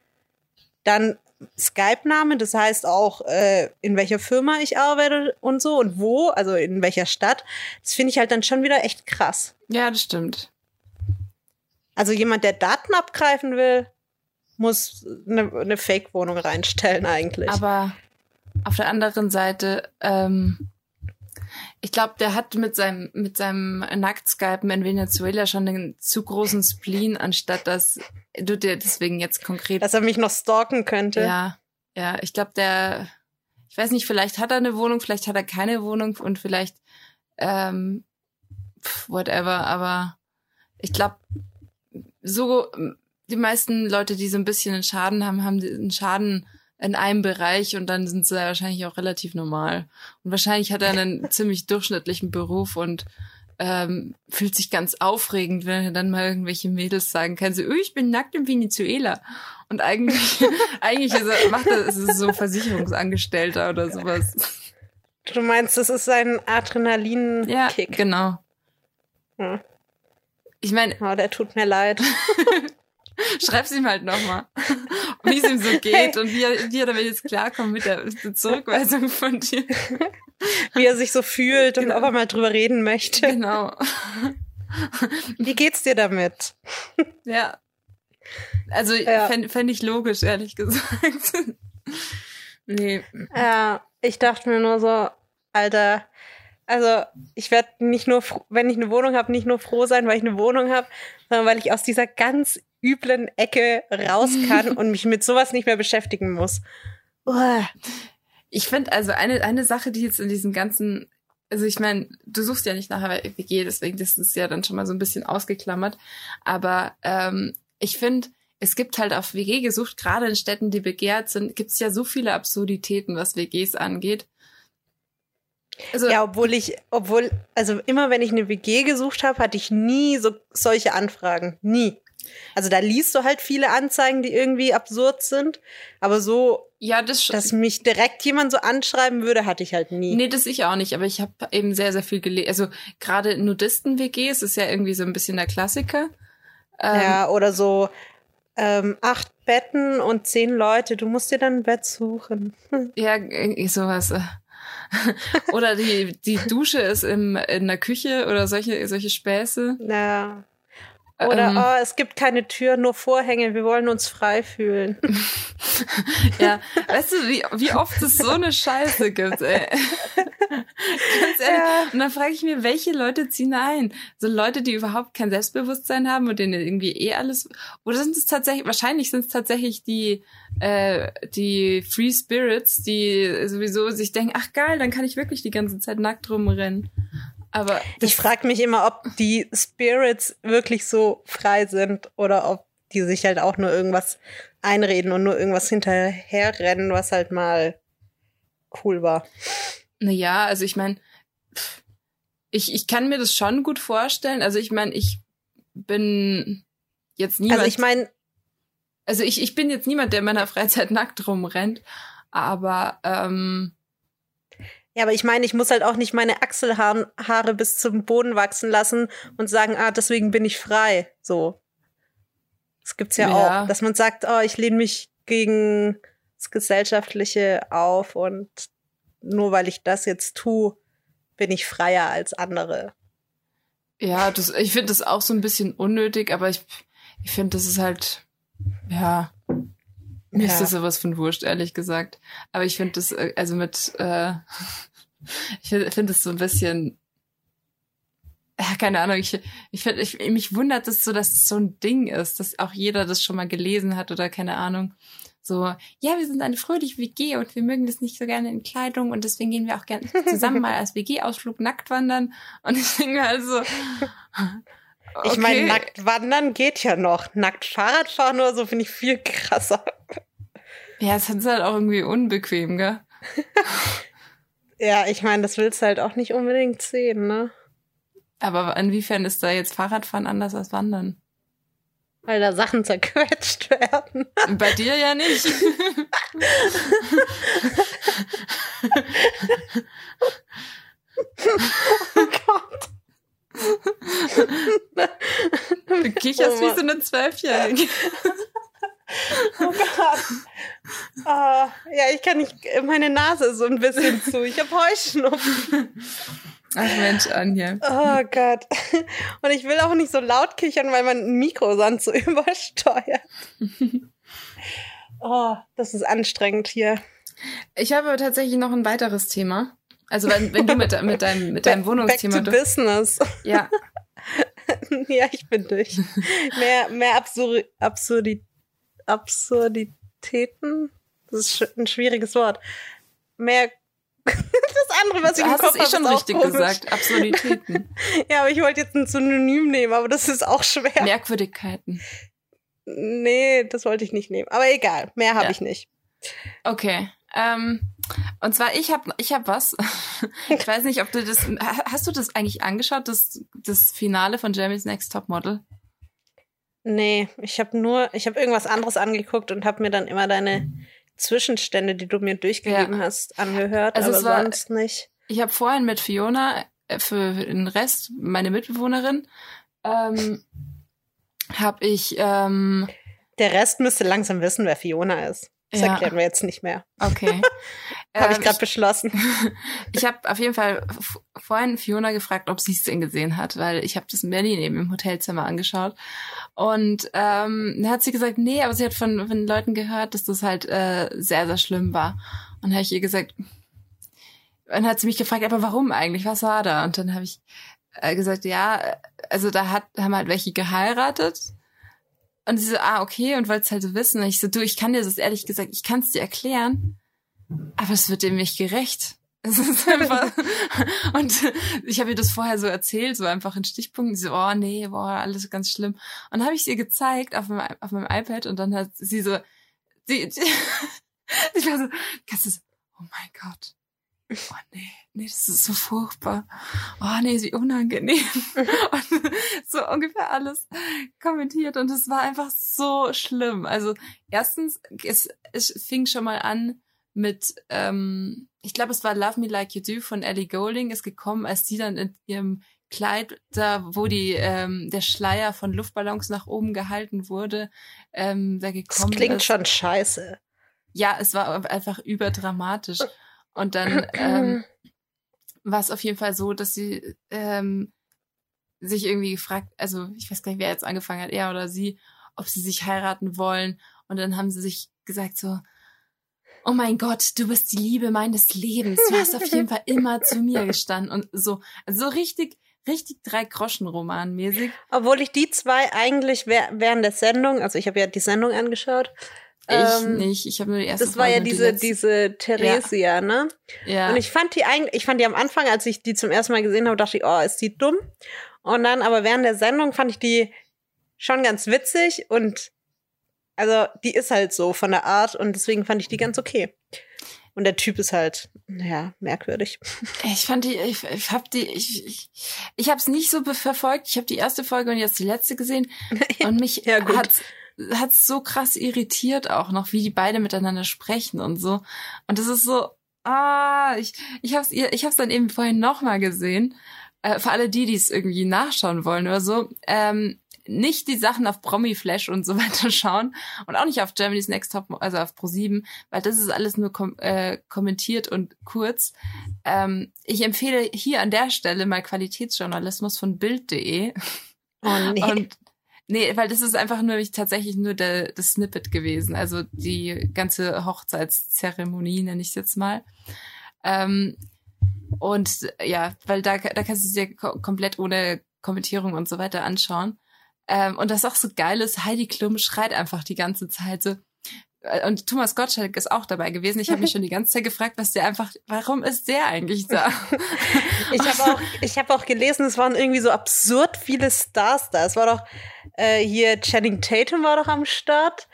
Dann Skype-Name, das heißt auch, äh, in welcher Firma ich arbeite und so und wo, also in welcher Stadt. Das finde ich halt dann schon wieder echt krass. Ja, das stimmt. Also jemand, der Daten abgreifen will, muss eine, eine Fake-Wohnung reinstellen eigentlich. Aber auf der anderen Seite, ähm, ich glaube, der hat mit seinem, mit seinem Nacktskypen in Venezuela schon einen zu großen Spleen, anstatt dass du dir deswegen jetzt konkret. dass er mich noch stalken könnte. ja, ja, ich glaube, der, ich weiß nicht, vielleicht hat er eine Wohnung, vielleicht hat er keine Wohnung und vielleicht, ähm, whatever, aber ich glaube, so die meisten Leute, die so ein bisschen einen Schaden haben, haben einen Schaden in einem Bereich und dann sind sie wahrscheinlich auch relativ normal. Und wahrscheinlich hat er einen [laughs] ziemlich durchschnittlichen Beruf und ähm, fühlt sich ganz aufregend, wenn er dann mal irgendwelche Mädels sagen kann, so, "Oh, ich bin nackt in Venezuela. Und eigentlich, [laughs] eigentlich ist er, macht er, ist es so Versicherungsangestellter oder sowas. Du meinst, das ist sein Ja, Adrenalin-Kick. genau. Hm. Ich meine, Oh, der tut mir leid. [laughs] schreib's ihm halt nochmal, wie es ihm so geht und wie er, wie er damit jetzt klarkommt mit der, mit der Zurückweisung von dir. Wie er sich so fühlt und Genau. ob er mal drüber reden möchte. Genau. Wie geht's dir damit? Ja. Also Ja. fände fänd ich logisch, ehrlich gesagt. nee. Ja, ich dachte mir nur so, Alter, also ich werde nicht nur, wenn ich eine Wohnung habe, nicht nur froh sein, weil ich eine Wohnung habe, sondern weil ich aus dieser ganz üblen Ecke raus kann [laughs] und mich mit sowas nicht mehr beschäftigen muss. Ich finde also eine, eine Sache, die jetzt in diesem ganzen also ich meine, du suchst ja nicht nach einer WG, deswegen das ist ja dann schon mal so ein bisschen ausgeklammert. Aber ähm, ich finde, es gibt halt auf WG gesucht, gerade in Städten, die begehrt sind, gibt es ja so viele Absurditäten, was WGs angeht. Also, ja, obwohl ich, obwohl, also immer wenn ich eine WG gesucht habe, hatte ich nie so solche Anfragen. Nie. Also da liest du halt viele Anzeigen, die irgendwie absurd sind, aber so, ja, das dass mich direkt jemand so anschreiben würde, hatte ich halt nie. Nee, das ich auch nicht, aber ich habe eben sehr, sehr viel gelesen. Also gerade Nudisten-WGs ist ja irgendwie so ein bisschen der Klassiker. Ähm, ja, oder so ähm, acht Betten und zehn Leute, du musst dir dann ein Bett suchen. [laughs] ja, sowas. Oder die, die Dusche ist im, in der Küche oder solche, solche Späße. Ja. Oder ähm, oh, es gibt keine Tür, nur Vorhänge, wir wollen uns frei fühlen. [laughs] ja, weißt du, wie, wie oft es so eine Scheiße gibt, ey. [laughs] Ganz ehrlich. Ja. Und dann frage ich mir, welche Leute ziehen ein? So Leute, die überhaupt kein Selbstbewusstsein haben und denen irgendwie eh alles. Oder sind es tatsächlich, wahrscheinlich sind es tatsächlich die, äh, die Free Spirits, die sowieso sich denken, ach geil, dann kann ich wirklich die ganze Zeit nackt rumrennen. Aber ich frage mich immer, ob die Spirits wirklich so frei sind oder ob die sich halt auch nur irgendwas einreden und nur irgendwas hinterherrennen, was halt mal cool war. Naja, also ich meine, ich, ich kann mir das schon gut vorstellen. Also ich meine, ich bin jetzt niemand. Also ich meine. Also ich, ich bin jetzt niemand, der in meiner Freizeit nackt rumrennt, aber ähm, ja, aber ich meine, ich muss halt auch nicht meine Achselhaare bis zum Boden wachsen lassen und sagen, ah, deswegen bin ich frei. So. Das gibt's ja, ja. auch, dass man sagt, oh, ich lehne mich gegen das Gesellschaftliche auf und nur weil ich das jetzt tue, bin ich freier als andere. Ja, das, ich finde das auch so ein bisschen unnötig, aber ich, ich finde, das ist halt, ja, mir ja. ist das sowas von wurscht, ehrlich gesagt. Aber ich finde das, äh, also mit, äh, [laughs] ich finde das so ein bisschen, ja, keine Ahnung, ich, ich finde, ich, mich wundert es das so, dass es so ein Ding ist, dass auch jeder das schon mal gelesen hat oder keine Ahnung. So, ja, wir sind eine fröhliche WG und wir mögen das nicht so gerne in Kleidung und deswegen gehen wir auch gerne [laughs] zusammen mal als WG-Ausflug nackt wandern. Und ich denke also, Okay. Ich meine, nackt wandern geht ja noch. Nackt Fahrrad fahren oder so finde ich viel krasser. Ja, es ist halt auch irgendwie unbequem, gell? [laughs] ja, ich meine, das willst du halt auch nicht unbedingt sehen, ne? Aber inwiefern ist da jetzt Fahrradfahren anders als Wandern? Weil da Sachen zerquetscht werden. [laughs] Bei dir ja nicht. [laughs] oh Gott. Du kicherst oh wie so eine Zwölfjährige. Oh Gott. Oh, ja, ich kann nicht, meine Nase ist so ein bisschen zu. Ich habe Heuschnupfen. Ach Mensch, Anja. Oh Gott. Und ich will auch nicht so laut kichern, weil mein Mikro sonst so [laughs] übersteuert. Oh, das ist anstrengend hier. Ich habe tatsächlich noch ein weiteres Thema. Also wenn, wenn du mit, mit deinem, mit deinem Wohnungsthema... Back to business. Ja. [laughs] ja, ich bin durch. Mehr, mehr Absur Absurdi Absurditäten? Das ist ein schwieriges Wort. Mehr [laughs] das andere, was ich im Kopf habe, eh schon richtig komisch. gesagt. Absurditäten. [laughs] ja, aber ich wollte jetzt ein Synonym nehmen, aber das ist auch schwer. Merkwürdigkeiten. Nee, das wollte ich nicht nehmen. Aber egal, mehr habe ja. ich nicht. Okay. Ähm, und zwar, ich habe ich hab was. [laughs] ich weiß nicht, ob du das. Hast du das eigentlich angeschaut, das, das Finale von Jeremy's Next Top Model? Nee, ich habe nur, ich habe irgendwas anderes angeguckt und habe mir dann immer deine Zwischenstände, die du mir durchgegeben ja. hast, angehört, also aber war, sonst nicht. Ich habe vorhin mit Fiona äh, für den Rest, meine Mitbewohnerin, ähm, habe ich. Ähm, Der Rest müsste langsam wissen, wer Fiona ist. Das ja. erklären wir jetzt nicht mehr. Okay. [laughs] habe ich gerade ähm, beschlossen. [laughs] ich habe auf jeden Fall vorhin Fiona gefragt, ob sie es denn gesehen hat, weil ich habe das in Berlin eben im Hotelzimmer angeschaut. Und ähm, dann hat sie gesagt, nee, aber sie hat von, von Leuten gehört, dass das halt äh, sehr, sehr schlimm war. Und dann habe ich ihr gesagt, dann hat sie mich gefragt, aber warum eigentlich? Was war da? Und dann habe ich äh, gesagt, ja, also da hat, haben halt welche geheiratet und sie so, ah, okay, und wollt's halt so wissen. Und ich so, du, ich kann dir das ehrlich gesagt, ich kann es dir erklären, aber es wird dem nicht gerecht. [laughs] Es ist einfach, [laughs] und ich habe ihr das vorher so erzählt, so einfach in Stichpunkten, so, oh nee, boah, alles ganz schlimm. Und dann habe ich ihr gezeigt auf meinem, auf meinem iPad und dann hat sie so, sie, sie ich war so, kannst du, oh mein Gott. Oh nee, nee, das ist so furchtbar. Oh nee, wie unangenehm. [laughs] und so ungefähr alles kommentiert und es war einfach so schlimm. Also erstens, es, es fing schon mal an mit, ähm, ich glaube, es war Love Me Like You Do von Ellie Golding, ist gekommen, als sie dann in ihrem Kleid, da wo die ähm, der Schleier von Luftballons nach oben gehalten wurde, ähm, da gekommen Das klingt ist. schon scheiße. Ja, es war einfach überdramatisch. [laughs] Und dann ähm, war es auf jeden Fall so, dass sie ähm, sich irgendwie gefragt, also ich weiß gar nicht, wer jetzt angefangen hat, er oder sie, ob sie sich heiraten wollen. Und dann haben sie sich gesagt so, oh mein Gott, du bist die Liebe meines Lebens. Du hast auf jeden Fall [laughs] immer zu mir gestanden. Und so, also so richtig, richtig drei Groschen Roman mäßig. Obwohl ich die zwei eigentlich während der Sendung, also ich habe ja die Sendung angeschaut. Ich ähm, nicht, ich habe nur die erste Das war ja Folge und die diese, diese Theresia, ne? ja. Und ich fand die eigentlich, ich fand die am Anfang, als ich die zum ersten Mal gesehen habe, dachte ich, oh, ist die dumm. Und dann aber während der Sendung fand ich die schon ganz witzig und also die ist halt so von der Art und deswegen fand ich die ganz okay. Und der Typ ist halt, naja, merkwürdig. [laughs] Ich fand die, ich, ich habe die, ich, ich, ich habe es nicht so verfolgt. Ich habe die erste Folge und jetzt die letzte gesehen [laughs] und mich Ja, gut. hat hat's so krass irritiert auch noch, wie die beide miteinander sprechen und so. Und das ist so, ah, ich ich hab's ihr, ich hab's dann eben vorhin noch mal gesehen. Äh, für alle die, die es irgendwie nachschauen wollen oder so. Ähm, nicht die Sachen auf Promi Flash und so [laughs] weiter schauen und auch nicht auf Germany's Next Top, also auf Pro7, weil das ist alles nur kom äh, kommentiert und kurz. Ähm, ich empfehle hier an der Stelle mal Qualitätsjournalismus von Bild.de. Oh nee. Und nee, weil das ist einfach nur tatsächlich nur der, das Snippet gewesen. Also die ganze Hochzeitszeremonie, nenne ich es jetzt mal. Ähm, und ja, weil da, da kannst du es dir ko komplett ohne Kommentierung und so weiter anschauen. Ähm, und das auch so geil ist, Heidi Klum schreit einfach die ganze Zeit so. Äh, Und Thomas Gottschalk ist auch dabei gewesen. Ich habe mich [laughs] schon die ganze Zeit gefragt, was der einfach, warum ist der eigentlich da? [laughs] Ich habe auch, ich hab auch gelesen, es waren irgendwie so absurd viele Stars da. Es war doch äh, hier Channing Tatum war doch am Start,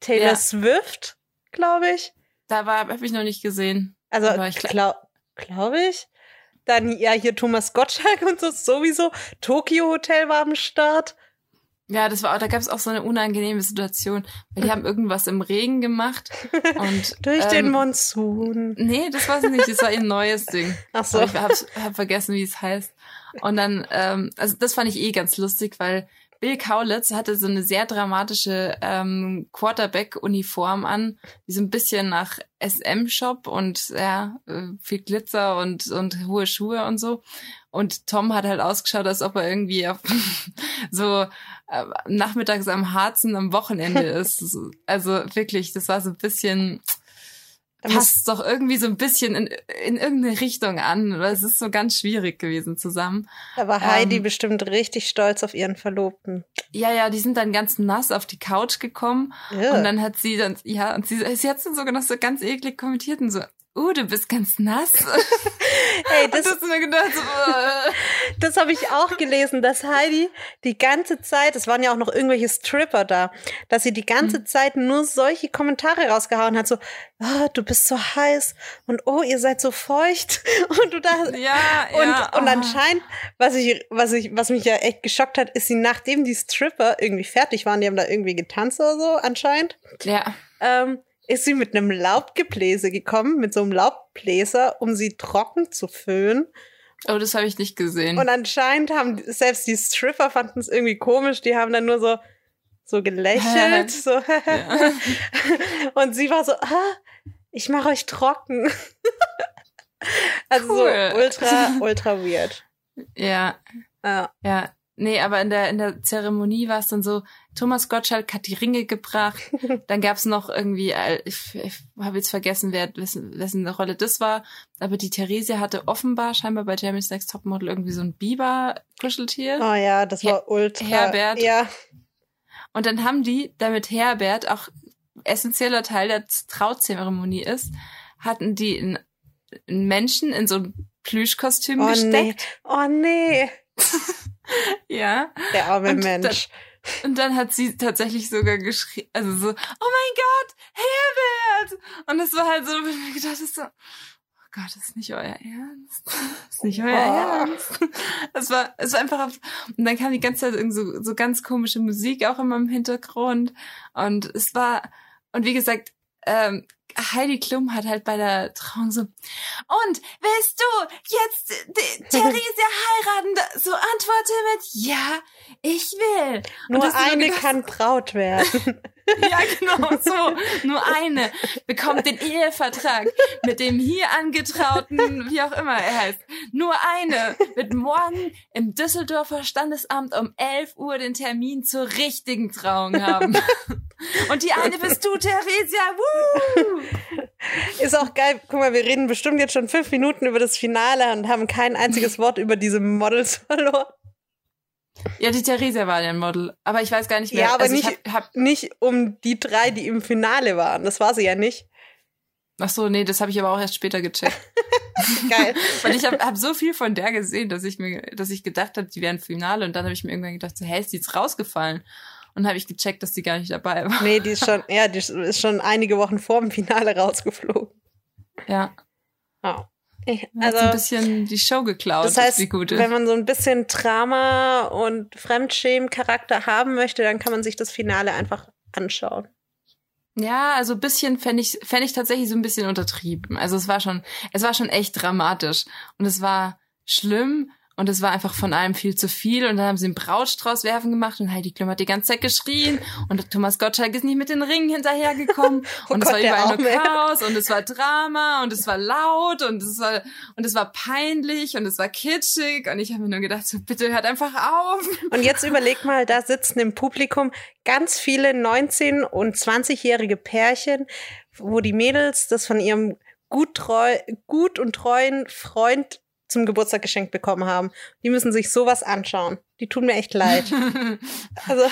Taylor Ja. Swift, glaube ich. Da war, habe ich noch nicht gesehen. Also ich gla- glaube glaub ich. Dann ja hier Thomas Gottschalk [laughs] und so sowieso. Tokyo Hotel war am Start. Ja, das war, da gab es auch so eine unangenehme Situation, weil die haben irgendwas im Regen gemacht und [laughs] Durch ähm, den Monsun. Nee, das war es nicht. Das war ihr neues Ding. Ach so. Aber ich hab, hab vergessen, wie es heißt. Und dann, ähm, also das fand ich eh ganz lustig, weil Bill Kaulitz hatte so eine sehr dramatische ähm, Quarterback-Uniform an, die so ein bisschen nach SM-Shop und ja, äh, viel Glitzer und, und hohe Schuhe und so. Und Tom hat halt ausgeschaut, als ob er irgendwie auf, [laughs] so äh, nachmittags am Harzen am Wochenende [laughs] ist. Also wirklich, das war so ein bisschen, passt doch irgendwie so ein bisschen in, in irgendeine Richtung an. Weil es ist so ganz schwierig gewesen zusammen. Da war Heidi ähm, bestimmt richtig stolz auf ihren Verlobten. Ja, ja, die sind dann ganz nass auf die Couch gekommen Ja. und dann hat sie dann, ja, und sie, sie hat dann sogar noch so ganz eklig kommentiert und so, uh, du bist ganz nass. [laughs] Ey, und das, das gedacht, so, äh. Das habe ich auch gelesen, dass Heidi die ganze Zeit, es waren ja auch noch irgendwelche Stripper da, dass sie die ganze Zeit nur solche Kommentare rausgehauen hat, so, ah, du bist so heiß und oh, ihr seid so feucht [laughs] und du da ja, und, ja. und oh. anscheinend, was ich, was ich, was mich ja echt geschockt hat, ist sie, nachdem die Stripper irgendwie fertig waren, die haben da irgendwie getanzt oder so, anscheinend, Ja, ähm, ist sie mit einem Laubgebläse gekommen, mit so einem Laubbläser, um sie trocken zu föhnen. oh, das habe ich nicht gesehen. Und anscheinend haben selbst die Stripper fanden es irgendwie komisch, die haben dann nur so so gelächelt, [laughs] so [laughs] und sie war so, ah, ich mache euch trocken. [laughs] also Cool. so ultra ultra weird. ja, Ja. ja. Nee, aber in der, in der Zeremonie war es dann so, Thomas Gottschalk hat die Ringe gebracht. [laughs] Dann gab's noch irgendwie, äh, ich, ich habe jetzt vergessen, wer wessen, wessen Rolle das war. Aber die Theresia hatte offenbar scheinbar bei Jeremy's Next Topmodel irgendwie so ein Biber-Kuscheltier. Oh ja, das Her- war ultra. Herbert. Ja. Und dann haben die, damit Herbert auch essentieller Teil der Trauzeremonie ist, hatten die ein einen Menschen in so ein Plüschkostüm Oh nee. gesteckt. Oh nee. [laughs] [laughs] Ja. Der arme Und Mensch. Und dann hat sie tatsächlich sogar geschrien, also so, oh mein Gott, Herbert! Und es war halt so, wo ich mir gedacht habe, so, oh Gott, das ist nicht euer Ernst. Das ist nicht euer Oh. Ernst. Es war, es war einfach, auf, und dann kam die ganze Zeit irgendwie so, so ganz komische Musik auch immer im Hintergrund. Und es war, und wie gesagt, ähm, Heidi Klum hat halt bei der Trauung so, und willst du jetzt die [laughs] Theresia heiraten? So antworte mit, ja, ich will. Nur eine kann [laughs] Braut werden. [laughs] Ja, genau so. Nur eine bekommt den Ehevertrag mit dem hier angetrauten, wie auch immer er heißt. Nur eine wird morgen im Düsseldorfer Standesamt um 11 Uhr den Termin zur richtigen Trauung haben. [laughs] Und die eine bist du, Theresia. Woo! Ist auch geil. Guck mal, wir reden bestimmt jetzt schon fünf Minuten über das Finale und haben kein einziges Wort über diese Models verloren. Ja, die Theresia war ja ein Model. Aber ich weiß gar nicht mehr. Ja, aber also nicht- Ich hab, hab, Nicht um die drei, die im Finale waren. Das war sie ja nicht. ach so, nee, das habe ich aber auch erst später gecheckt. [laughs] Geil. [laughs] Weil ich habe hab so viel von der gesehen, dass ich mir, dass ich gedacht habe, die wären im Finale und dann habe ich mir irgendwann gedacht, so, hä, ist die jetzt rausgefallen? Und habe ich gecheckt, dass die gar nicht dabei war. Nee, die ist schon, [laughs] ja, die ist schon einige Wochen vor dem Finale rausgeflogen. Ja, Oh. Ich, hat so ein also, bisschen die Show geklaut, das heißt, wenn man so ein bisschen Drama und Fremdschämen-Charakter haben möchte, dann kann man sich das Finale einfach anschauen. Ja, also ein bisschen fände ich, fänd ich tatsächlich so ein bisschen untertrieben. Also es war schon, es war schon echt dramatisch. Und es war schlimm und es war einfach von allem viel zu viel. Und dann haben sie einen Brautstrauß werfen gemacht und Heidi Klum hat die ganze Zeit geschrien und Thomas Gottschalk ist nicht mit den Ringen hinterhergekommen. [laughs] Oh und es Gott, war der überall nur. Chaos und es war Drama und es war laut und es war, und es war peinlich und es war kitschig. Und ich habe mir nur gedacht, so, bitte hört einfach auf. Und jetzt überleg mal, da sitzen im Publikum ganz viele 19- und 20-jährige Pärchen, wo die Mädels das von ihrem gut, treu, gut und treuen Freund zum Geburtstag geschenkt bekommen haben. Die müssen sich sowas anschauen. Die tun mir echt leid. [laughs] Also,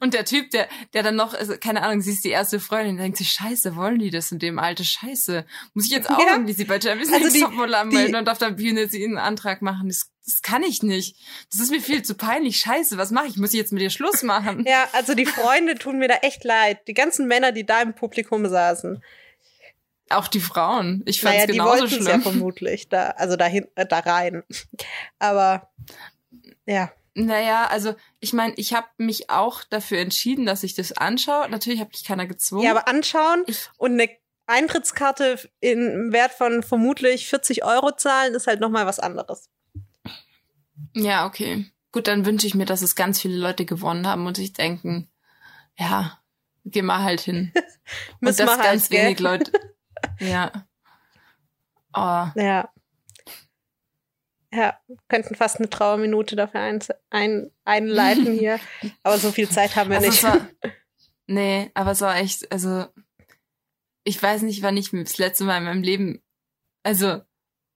Und der Typ, der, der dann noch, also, keine Ahnung, sie ist die erste Freundin, denkt sich, scheiße, wollen die das in dem Alter? Scheiße. Muss ich jetzt auch Ja. irgendwie sie bei Champions Also League anmelden die- und auf der Bühne sie einen Antrag machen? Das, das kann ich nicht. Das ist mir viel zu peinlich. Scheiße, was mache ich? Muss ich jetzt mit ihr Schluss machen? ja, also die Freunde tun mir da echt leid. Die ganzen Männer, die da im Publikum saßen. Auch die Frauen. Ich fand's Naja, die genauso wollten es ja schlimm. vermutlich. Da, also dahin, äh, da rein. Aber ja. naja, also ich meine, ich habe mich auch dafür entschieden, dass ich das anschaue. Natürlich habe ich keiner gezwungen. Ja, aber anschauen Ich- und eine Eintrittskarte in Wert von vermutlich 40 Euro zahlen, ist halt nochmal was anderes. Ja, okay. Gut, dann wünsche ich mir, dass es ganz viele Leute gewonnen haben und sich denken, ja, geh mal halt hin. [laughs] und Müssen das wir halt, ganz gell? wenig Leute. [laughs] Ja. Oh. Ja. Ja, könnten fast eine Trauerminute dafür ein, ein, einleiten hier. [laughs] Aber so viel Zeit haben wir Also nicht. war, nee, aber es war echt, also ich weiß nicht, wann ich das letzte Mal in meinem Leben, also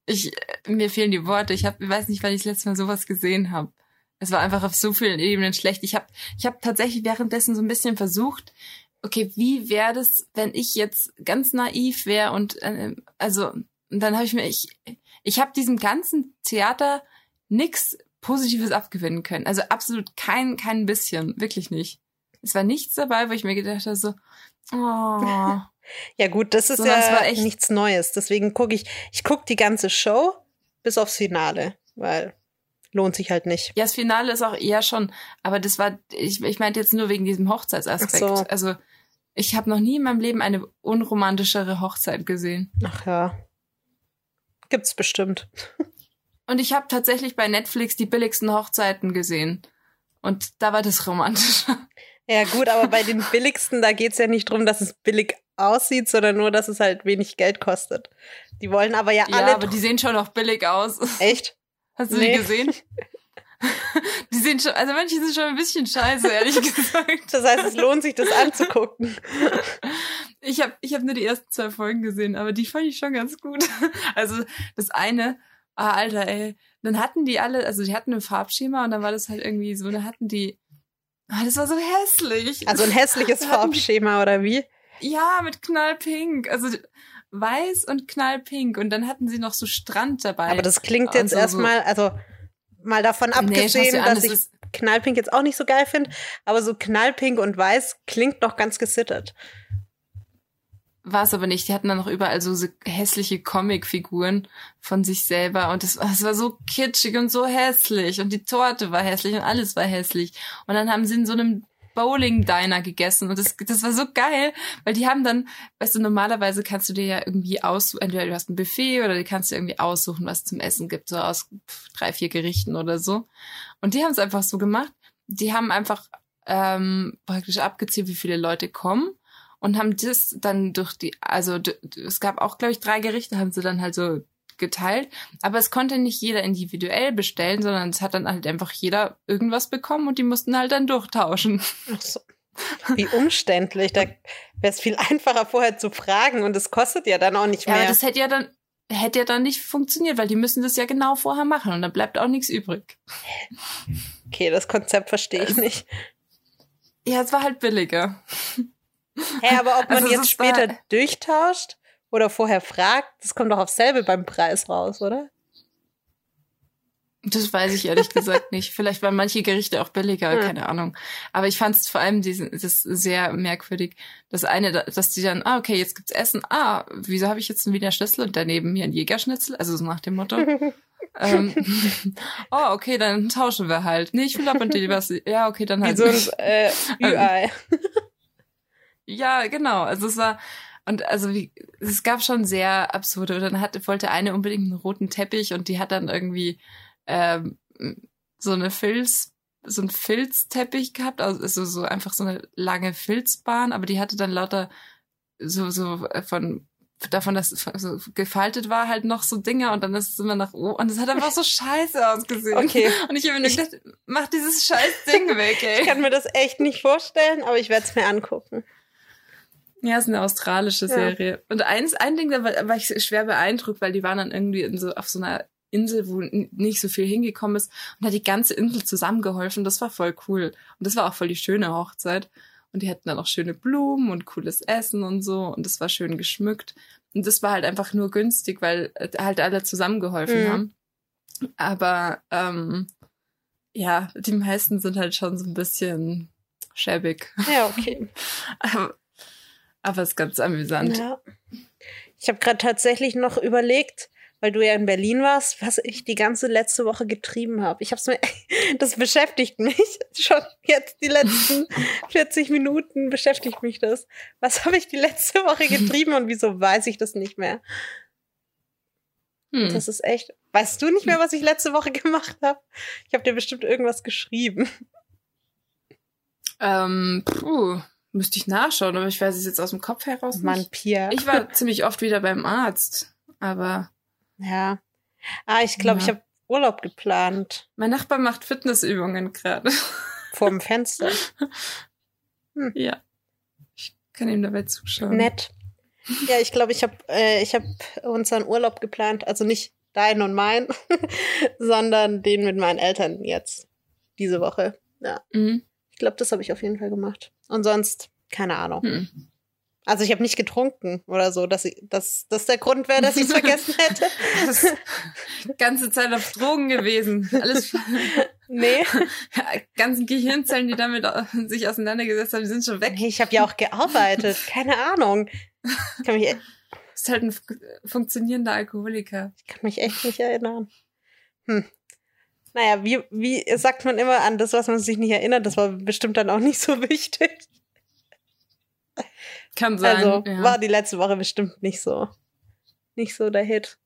ich, mir fehlen die Worte. Ich hab, ich weiß nicht, wann ich das letzte Mal sowas gesehen habe. Es war einfach auf so vielen Ebenen schlecht. Ich habe ich hab tatsächlich währenddessen so ein bisschen versucht, okay, wie wäre das, wenn ich jetzt ganz naiv wäre und äh, also und dann habe ich mir ich ich habe diesem ganzen Theater nix Positives abgewinnen können. Also absolut kein kein bisschen, wirklich nicht. Es war nichts dabei, wo ich mir gedacht habe so oh, [laughs] Ja gut, das ist es ja war echt- nichts Neues. Deswegen gucke ich, ich gucke die ganze Show bis aufs Finale, weil lohnt sich halt nicht. Ja, das Finale ist auch eher schon, aber das war, ich, ich meinte jetzt nur wegen diesem Hochzeitsaspekt. So. Also ich habe noch nie in meinem Leben eine unromantischere Hochzeit gesehen. Ach ja. Gibt's bestimmt. [laughs] Und ich habe tatsächlich bei Netflix die billigsten Hochzeiten gesehen. Und da war das romantischer. Ja gut, aber bei den billigsten, da geht's ja nicht drum, dass es billig aussieht, sondern nur, dass es halt wenig Geld kostet. Die wollen aber ja, Ja, alle. aber die sehen schon noch billig aus. Echt? Hast du Nee. die gesehen? [laughs] [laughs] Die sehen schon, also manche sind schon ein bisschen scheiße, ehrlich [laughs] gesagt. Das heißt, es lohnt sich, das anzugucken. [laughs] Ich habe ich hab nur die ersten zwei Folgen gesehen, aber die fand ich schon ganz gut. Also das eine, ah, Alter, ey, dann hatten die alle, also die hatten ein Farbschema und dann war das halt irgendwie so, dann hatten die, ah, das war so hässlich. Also ein hässliches Hatten die- Farbschema oder wie? Ja, mit knallpink. Also weiß und knallpink und dann hatten sie noch so Strand dabei. Aber das klingt jetzt so- so- erstmal, also mal davon Nee, abgesehen, an, dass das ich knallpink jetzt auch nicht so geil finde, aber so knallpink und weiß klingt noch ganz gesittert. War es aber nicht. Die hatten dann noch überall so, so hässliche Comicfiguren von sich selber und das war so kitschig und so hässlich und die Torte war hässlich und alles war hässlich. Und dann haben sie in so einem Bowling-Diner gegessen und das, das war so geil, weil die haben dann, weißt du, normalerweise kannst du dir ja irgendwie aus, entweder du hast ein Buffet oder du kannst dir irgendwie aussuchen, was zum Essen gibt, so aus drei, vier Gerichten oder so. Und die haben es einfach so gemacht. Die haben einfach ähm, praktisch abgezählt, wie viele Leute kommen und haben das dann durch die, also es gab auch, glaube ich, drei Gerichte, haben sie dann halt so geteilt. Aber es konnte nicht jeder individuell bestellen, sondern es hat dann halt einfach jeder irgendwas bekommen und die mussten halt dann durchtauschen. So. Wie umständlich. Da wäre es viel einfacher vorher zu fragen und es kostet ja dann auch nicht Ja, mehr. aber das hätte ja dann hätte ja dann nicht funktioniert, weil die müssen das ja genau vorher machen und dann bleibt auch nichts übrig. okay, das Konzept verstehe ich nicht. Ja, es war halt billiger. Hä, aber ob man Also jetzt später durchtauscht oder vorher fragt, das kommt doch aufs selbe beim Preis raus, oder? Das weiß ich ehrlich gesagt nicht. Vielleicht waren manche Gerichte auch billiger, Hm. keine Ahnung. Aber ich fand es vor allem diesen, das sehr merkwürdig. Das eine, da- dass die dann, ah, okay, jetzt gibt's Essen. Ah, wieso habe ich jetzt einen Wiener Schnitzel und daneben mir einen Jägerschnitzel? Also so nach dem Motto. [laughs] ähm, [laughs] oh, okay, dann tauschen wir halt. Nee, ich will aber die was. Ja, okay, dann Wie halt. so ein äh, Ü-Ei. [laughs] Ja, genau. Also es war und also wie es gab schon sehr absurde. Und dann hatte wollte eine unbedingt einen roten Teppich und die hat dann irgendwie ähm, so eine Filz so ein Filzteppich gehabt, also so einfach so eine lange Filzbahn, aber die hatte dann lauter so so von davon, dass es so gefaltet war, halt noch so Dinger und dann ist es immer nach oben und es hat einfach so scheiße ausgesehen. Okay. Und ich habe mir nur gedacht, mach dieses scheiß Ding [laughs] weg, ey. Ich kann mir das echt nicht vorstellen, aber ich werde es mir angucken. Ja, ist eine australische Ja. Serie. Und eins, ein Ding, da war, war ich schwer beeindruckt, weil die waren dann irgendwie so, auf so einer Insel, wo nicht so viel hingekommen ist und hat die ganze Insel zusammengeholfen. Das war voll cool. Und das war auch voll die schöne Hochzeit. Und die hatten dann auch schöne Blumen und cooles Essen und so. Und das war schön geschmückt. Und das war halt einfach nur günstig, weil äh, halt alle zusammengeholfen Mhm. haben. Aber ähm, ja, die meisten sind halt schon so ein bisschen schäbig. Ja, okay. [laughs] Aber, aber ist ganz amüsant. Ja. Ich habe gerade tatsächlich noch überlegt, weil du ja in Berlin warst, was ich die ganze letzte Woche getrieben habe. Ich habe es mir, [laughs] das beschäftigt mich [laughs] schon jetzt die letzten [laughs] 40 Minuten beschäftigt mich das. Was habe ich die letzte Woche getrieben und wieso weiß ich das nicht mehr? Hm. Das ist echt. Weißt du nicht mehr, was ich letzte Woche gemacht habe? Ich habe dir bestimmt irgendwas geschrieben. Ähm, puh, müsste ich nachschauen, aber ich weiß es jetzt aus dem Kopf heraus Mann, nicht. Ich war [laughs] ziemlich oft wieder beim Arzt, aber ja. Ah, ich glaube, Ja. ich habe Urlaub geplant. mein Nachbar macht Fitnessübungen gerade. [laughs] Vorm Fenster. ja. Ich kann ihm dabei zuschauen. Nett. Ja, ich glaube, ich habe äh, ich hab unseren Urlaub geplant. Also nicht deinen und meinen, [laughs] sondern den mit meinen Eltern jetzt. Diese Woche. Ja. Mhm. Ich glaube, das habe ich auf jeden Fall gemacht. Und sonst, keine Ahnung. Hm. Also ich habe nicht getrunken oder so, dass ich, dass das der Grund wäre, dass ich es vergessen [laughs] hätte. Das ganze Zeit auf Drogen gewesen. Alles, [laughs] [laughs] Nee. ganzen Gehirnzellen, die damit sich auseinandergesetzt haben, die sind schon weg. Nee, ich habe ja auch gearbeitet. Keine Ahnung. Ich kann mich, e- Ist halt ein fu- funktionierender Alkoholiker. ich kann mich echt nicht erinnern. Hm. Naja, wie, wie sagt man immer an das, was man sich nicht erinnert, das war bestimmt dann auch nicht so [laughs] wichtig. Kann sein. Also ja. war die letzte Woche bestimmt nicht so, nicht so der Hit.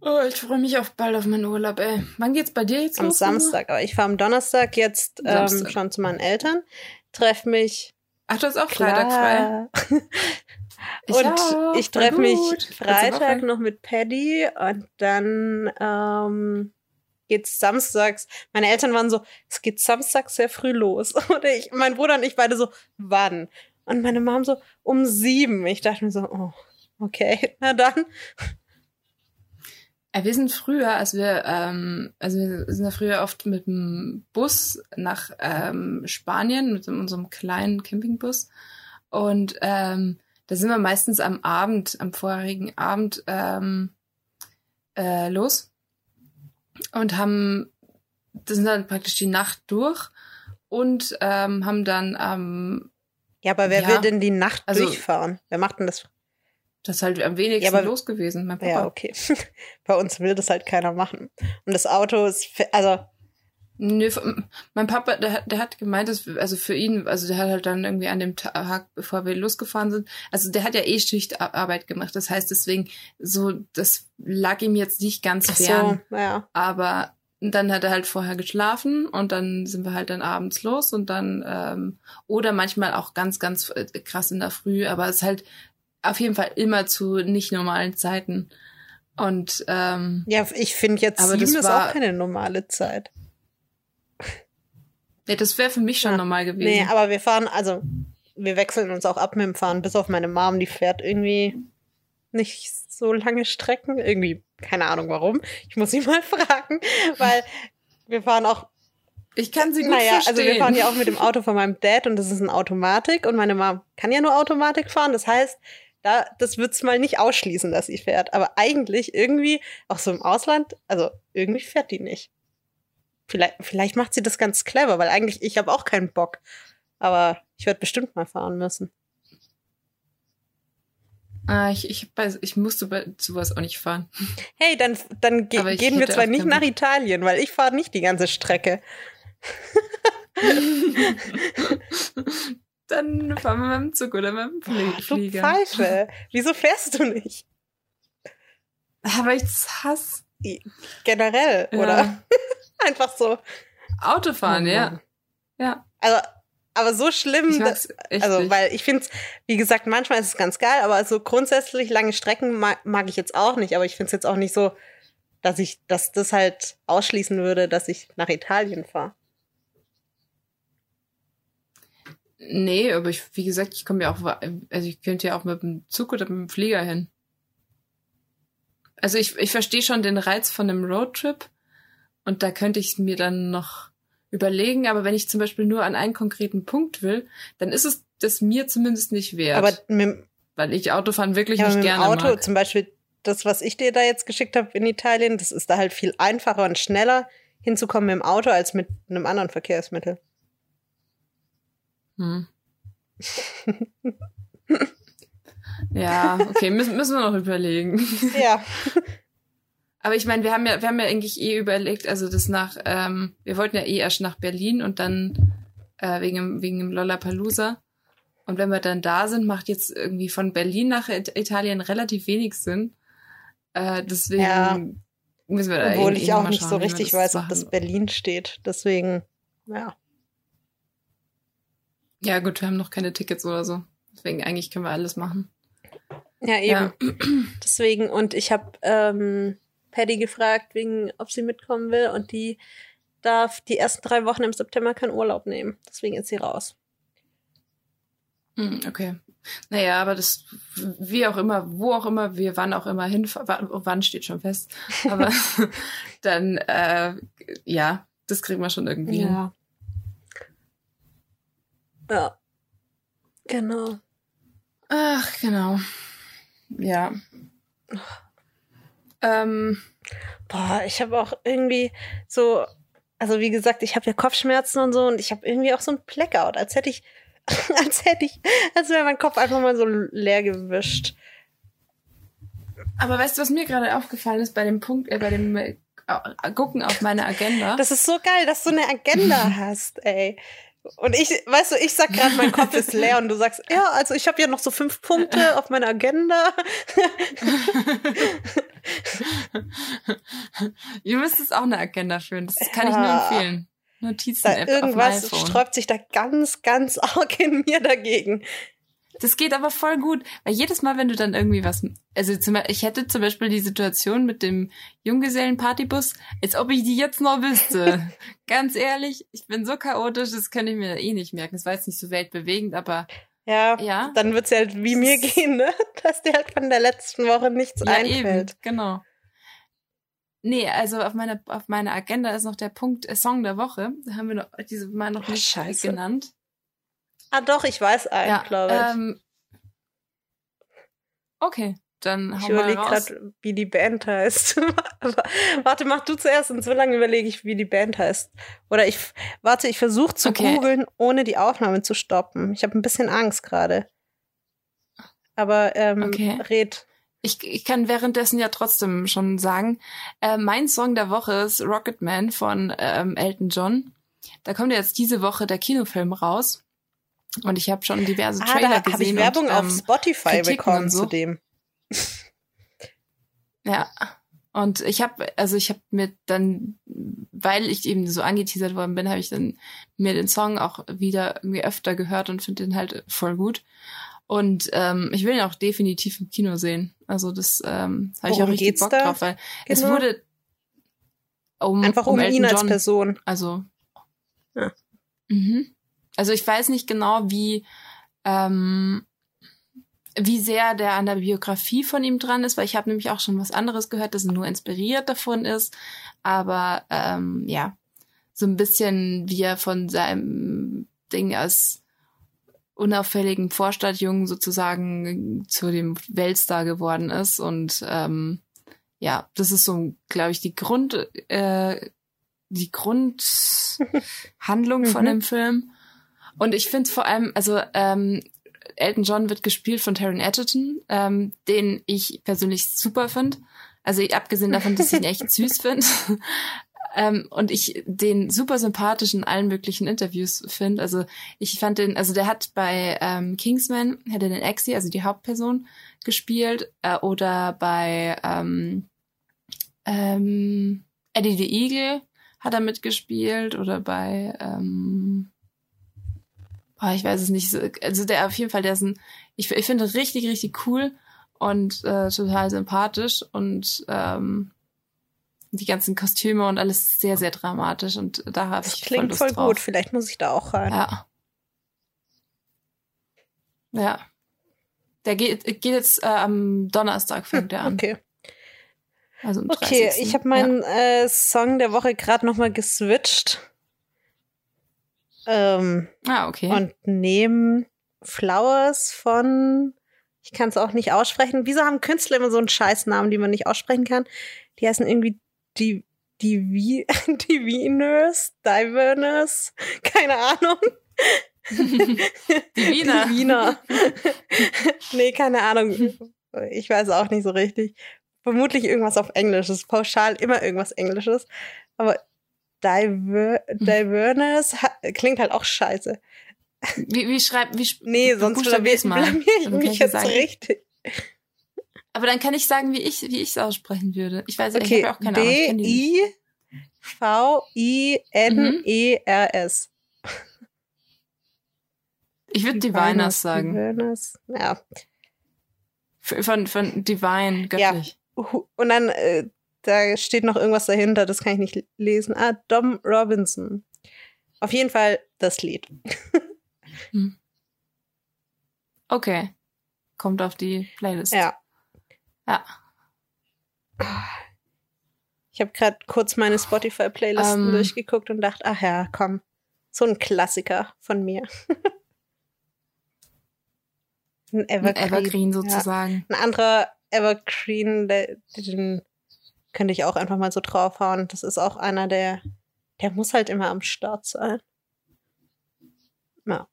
Oh, ich freue mich auch bald auf meinen Urlaub, ey. Wann geht's bei dir jetzt Am los? Samstag. Aber ich fahre am Donnerstag jetzt ähm, Samstag. schon zu meinen Eltern, treffe mich Ach, du hast auch Freitag frei. [laughs] Ich und auch, ich treffe mich Freitag noch mit Paddy und dann ähm, geht's samstags. Meine Eltern waren so, es geht samstags sehr früh los. [laughs] Und ich, mein Bruder und ich beide so, wann? Und meine Mom so, um sieben. Ich dachte mir so, oh, okay, [laughs] na dann. Äh, wir sind früher, als wir, ähm, also wir sind ja früher oft mit dem Bus nach ähm, Spanien, mit unserem kleinen Campingbus. Und ähm, da sind wir meistens am Abend, am vorherigen Abend ähm, äh, los und haben, das sind dann praktisch die Nacht durch und ähm, haben dann am Ja, aber wer Ja. will denn die Nacht Also- durchfahren? Wer macht denn das? Das ist halt am wenigsten Ja, aber- los gewesen, mein Papa. Ja, okay. [laughs] Bei uns will das halt keiner machen. Und das Auto ist, also, Nö, mein Papa, der, hat- der hat gemeint, dass, also für ihn, also der hat halt dann irgendwie an dem Tag, bevor wir losgefahren sind, also der hat ja eh Schichtarbeit gemacht. Das heißt deswegen, so, das lag ihm jetzt nicht ganz ach fern. so, ja. Aber dann hat er halt vorher geschlafen und dann sind wir halt dann abends los und dann, ähm, oder manchmal auch ganz, ganz äh, krass in der Früh, aber es ist halt auf jeden Fall immer zu nicht normalen Zeiten. Und ähm, Ja, ich finde jetzt Aber sieben das ist war- auch keine normale Zeit. [laughs] nee, das wäre für mich schon Ja. normal gewesen. Nee, aber wir fahren, also, wir wechseln uns auch ab mit dem Fahren, bis auf meine Mom, die fährt irgendwie nicht so lange Strecken. Irgendwie, keine Ahnung warum. Ich muss sie [laughs] mal fragen, weil wir fahren auch ich kann sie gut naja, verstehen. also wir fahren ja auch mit dem [laughs] Auto von meinem Dad und das ist ein Automatik und meine Mom kann ja nur Automatik fahren. Das heißt, da, das wird's mal nicht ausschließen, dass sie fährt. Aber eigentlich irgendwie, auch so im Ausland, also irgendwie fährt die nicht. Vielleicht, vielleicht macht sie das ganz clever, weil eigentlich ich habe auch keinen Bock. Aber ich werde bestimmt mal fahren müssen. Ah, ich, ich, ich musste bei sowas auch nicht fahren. Hey, dann, dann ge gehen wir zwar nicht nach. Italien, weil ich fahre nicht die ganze Strecke. [laughs] [laughs] Dann fahren wir mit dem Zug oder mit dem Flie Du Flieger. Pfeife. Wieso fährst du nicht? Aber ich hasse. Generell, Ja. oder? [laughs] Einfach so. Autofahren, Oh ja. Ja. Also, aber so schlimm, Ich da- mag's echt also nicht. weil ich finde es, wie gesagt, manchmal ist es ganz geil, aber so grundsätzlich lange Strecken mag, mag ich jetzt auch nicht. Aber ich finde es jetzt auch nicht so, dass ich, dass das halt ausschließen würde, dass ich nach Italien fahre. Nee, aber ich, wie gesagt, ich komme ja auch, also ich könnte ja auch mit dem Zug oder mit dem Flieger hin. Also ich, ich verstehe schon den Reiz von einem Roadtrip und da könnte ich mir dann noch überlegen, aber wenn ich zum Beispiel nur an einen konkreten Punkt will, dann ist es das mir zumindest nicht wert, Aber mit, dem- weil ich Autofahren wirklich ja, nicht mit dem gerne Auto, mag. zum Beispiel das, was ich dir da jetzt geschickt habe in Italien, das ist da halt viel einfacher und schneller hinzukommen mit dem Auto als mit einem anderen Verkehrsmittel. Hm. [laughs] ja, okay, müssen, müssen wir noch überlegen. [laughs] Ja. [laughs] Aber ich meine, wir haben ja, wir haben ja eigentlich eh überlegt, also das nach, ähm, wir wollten ja eh erst nach Berlin und dann äh, wegen dem, wegen dem Lollapalooza. Und wenn wir dann da sind, macht jetzt irgendwie von Berlin nach It Italien relativ wenig Sinn. Äh, deswegen Ja. müssen wir da Obwohl ich auch nicht schauen, so richtig weiß, ob das Berlin steht. Deswegen, ja. Ja gut, wir haben noch keine Tickets oder so. Deswegen eigentlich können wir alles machen. Ja, eben. [clears throat] Deswegen, und ich habe ähm, Paddy gefragt, wegen, ob sie mitkommen will. Und die darf die ersten drei Wochen im September keinen Urlaub nehmen. Deswegen ist sie raus. Hm, okay. Naja, aber das, wie auch immer, wo auch immer, wir wann auch immer hin, wann, steht schon fest. Aber [laughs] [laughs] dann, äh, ja, das kriegen wir schon irgendwie hin. Ja. Ja. Genau. Ach, genau. Ja. Ähm, Boah, ich habe auch irgendwie so, also wie gesagt, ich habe ja Kopfschmerzen und so und ich habe irgendwie auch so ein Blackout, als hätte ich, [laughs] als hätte ich, als wäre mein Kopf einfach mal so leer gewischt. aber weißt du, was mir gerade aufgefallen ist bei dem Punkt, äh, bei dem äh, Gucken auf meine Agenda? Das ist so geil, dass du eine Agenda [laughs] hast, ey. Und ich, weißt du, ich sag gerade, mein Kopf ist leer und du sagst, ja, also ich habe ja noch so fünf Punkte auf meiner Agenda. [laughs] Ihr müsst es auch eine Agenda führen. Das kann ich nur Ja. empfehlen. Notizen Da App auf dem irgendwas sträubt sich da ganz, ganz [laughs] arg in mir dagegen. Das geht aber voll gut, weil jedes Mal, wenn du dann irgendwie was, also zum, Beispiel- ich hätte zum Beispiel die Situation mit dem Junggesellenpartybus, als ob ich die jetzt noch wüsste. [laughs] Ganz ehrlich, ich bin so chaotisch, das kann ich mir eh nicht merken. Das war jetzt nicht so weltbewegend, aber Ja, ja. dann wird's ja halt wie mir gehen, ne? [laughs] Dass dir halt von der letzten Woche nichts ja, einfällt. eben, genau. Nee, also auf meiner auf meiner Agenda ist noch der Punkt äh, Song der Woche. Da haben wir noch diese Mal noch nicht scheiße. genannt. Ah, doch, ich weiß einen, glaube ich. ähm, Okay, dann Ich hau mal überlege raus. gerade, wie die Band heißt. [laughs] Warte, mach du zuerst und so lange überlege ich, wie die Band heißt. Oder ich, warte, ich versuche zu Okay. googeln, ohne die Aufnahme zu stoppen. Ich habe ein bisschen Angst gerade. Aber ähm, Okay. red. Ich, ich kann währenddessen ja trotzdem schon sagen, äh, mein Song der Woche ist Rocketman von ähm, Elton John. Da kommt ja jetzt diese Woche der Kinofilm raus. Und ich habe schon diverse Ah, Trailer da gesehen. habe ich Werbung und, auf ähm, Spotify Kritiken bekommen so. zu dem. Ja. Und ich habe, also ich habe mir dann, weil ich eben so angeteasert worden bin, habe ich dann mir den Song auch wieder irgendwie öfter gehört und finde den halt voll gut. Und ähm, ich will ihn auch definitiv im Kino sehen. Also das ähm, habe ich auch richtig Bock da? drauf, weil es Genau. wurde um, Einfach um, Elton ihn als John. Person. Also. Ja. Mhm. Also ich weiß nicht genau, wie, ähm, wie sehr der an der Biografie von ihm dran ist, weil ich habe nämlich auch schon was anderes gehört, das nur inspiriert davon ist. Aber ähm, ja, so ein bisschen wie er von seinem Ding als unauffälligen Vorstadtjungen sozusagen zu dem Weltstar geworden ist. Und ähm, ja, das ist so, glaube ich, die Grund, äh, die Grundhandlung [laughs] von Mhm. dem Film. Und ich finde vor allem, also ähm, Elton John wird gespielt von Taron Egerton, ähm, den ich persönlich super finde. Also abgesehen davon, dass ich ihn echt [laughs] süß finde. [laughs] ähm, und ich den super sympathisch in allen möglichen Interviews finde. Also ich fand den, also der hat bei ähm, Kingsman, hat er den Exi, also die Hauptperson, gespielt. Äh, oder bei ähm, ähm, Eddie the Eagle hat er mitgespielt. Oder bei ähm, oh, ich weiß es nicht. so- Also der auf jeden Fall, der ist ein, ich, ich finde richtig, richtig cool und äh, total sympathisch und ähm, die ganzen Kostüme und alles sehr, sehr dramatisch und da habe ich voll klingt voll drauf. gut. Vielleicht muss ich da auch rein. Ja. Ja. Der geht, geht jetzt äh, am Donnerstag fängt der an. Okay. Also am Okay, 30.. ich habe meinen äh, Song der Woche gerade noch mal geswitcht. Ähm. Ah, okay. Und neben Flowers von, ich kann es auch nicht aussprechen. Wieso haben Künstler immer so einen Scheißnamen, die man nicht aussprechen kann? Die heißen irgendwie die die wie [laughs] die Wieners, Diverners, [laughs] keine Ahnung. die Wiener. Die Wiener. nee, keine Ahnung. Ich weiß auch nicht so richtig. Vermutlich irgendwas auf Englisch. Es ist pauschal immer irgendwas Englisches. Aber Diver Diverness klingt halt auch scheiße. Wie, wie schreibt, wie Nee, sonst blamier, blamier ich Dann mich ich jetzt sagen. richtig. Aber dann kann ich sagen, wie ich, wie ich es aussprechen würde. Ich weiß, ich Okay, habe ja auch keine Ahnung. ich kenn die nicht. D-I-V-I-N-E-R-S. Ich würde Diviners sagen. Diviners. Ja. Von, von Divine, göttlich. Hu- Und dann, äh, da steht noch irgendwas dahinter, das kann ich nicht lesen. Ah, Dom Robinson. Auf jeden Fall das Lied. Okay. Kommt auf die Playlist. Ja. Ja. Ich habe gerade kurz meine Spotify-Playlisten Ähm. durchgeguckt und dachte, ach ja, komm. So ein Klassiker von mir. [laughs] ein Ein Evergreen. Evergreen Ja. sozusagen. Ein anderer Evergreen, der, den könnte ich auch einfach mal so draufhauen. Das ist auch einer, der, der muss halt immer am Start sein. Ja.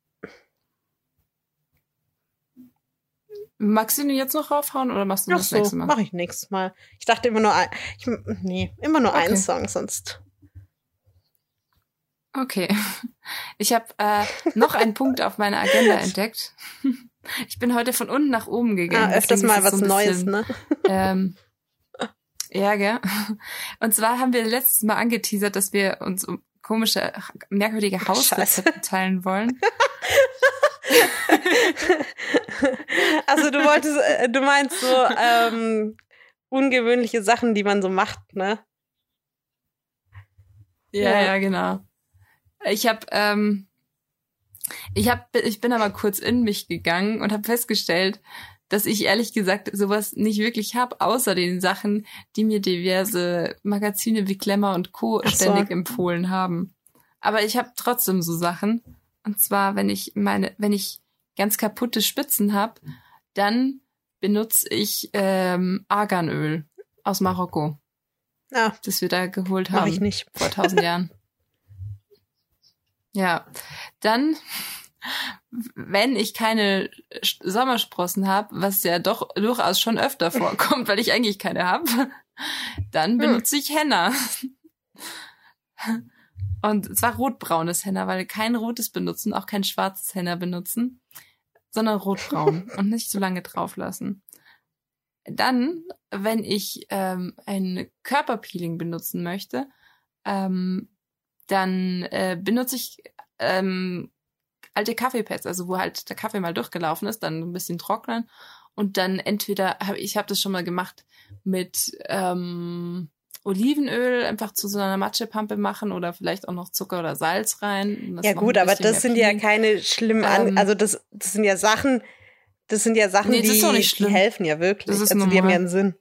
Magst du ihn jetzt noch raufhauen oder machst du Ach das so, nächste Mal? mache ich nächstes Mal. Ich dachte immer nur ein, ich, nee, immer nur Okay. einen Song, sonst. Okay. [laughs] Ich habe äh, noch einen Punkt auf meiner Agenda [laughs] entdeckt. Ich bin heute von unten nach oben gegangen. Ah, öfters mal was so ein Neues, bisschen, ne? Ähm, [laughs] ja, gell? Und zwar haben wir letztes Mal angeteasert, dass wir uns um komische, merkwürdige. Hausrezepte teilen wollen. [laughs] also du wolltest, äh, du meinst so ähm, ungewöhnliche Sachen, die man so macht, ne? Ja, Ja. ja, genau. Ich habe, ähm, ich hab, ich bin aber kurz in mich gegangen und habe festgestellt, dass ich ehrlich gesagt sowas nicht wirklich hab, außer den Sachen, die mir diverse Magazine wie Glamour und Co. So. ständig empfohlen haben. Aber ich habe trotzdem so Sachen. Und zwar, wenn ich meine, wenn ich ganz kaputte Spitzen hab, dann benutze ich ähm, Arganöl aus Marokko, Ah, das wir da geholt mach haben ich nicht. vor tausend Jahren. [laughs] Ja, dann, wenn ich keine Sommersprossen habe, was ja doch durchaus schon öfter [laughs] vorkommt, weil ich eigentlich keine habe, dann benutze ich Henna. Und zwar rotbraunes Henna, weil kein rotes benutzen, auch kein schwarzes Henna benutzen, sondern rotbraun [laughs] und nicht so lange drauf lassen. Dann, wenn ich ähm, ein Körperpeeling benutzen möchte, ähm, dann äh, benutze ich ähm, alte Kaffeepads, also wo halt der Kaffee mal durchgelaufen ist, dann ein bisschen trocknen und dann entweder, hab, ich habe das schon mal gemacht mit ähm, Olivenöl einfach zu so einer Matschepampe machen oder vielleicht auch noch Zucker oder Salz rein. Ja gut, aber das sind ja keine schlimmen, An Ähm, also das, das sind ja Sachen, das sind ja Sachen, Nee, die, die helfen ja wirklich. Das ist also die haben normal. ja einen Sinn.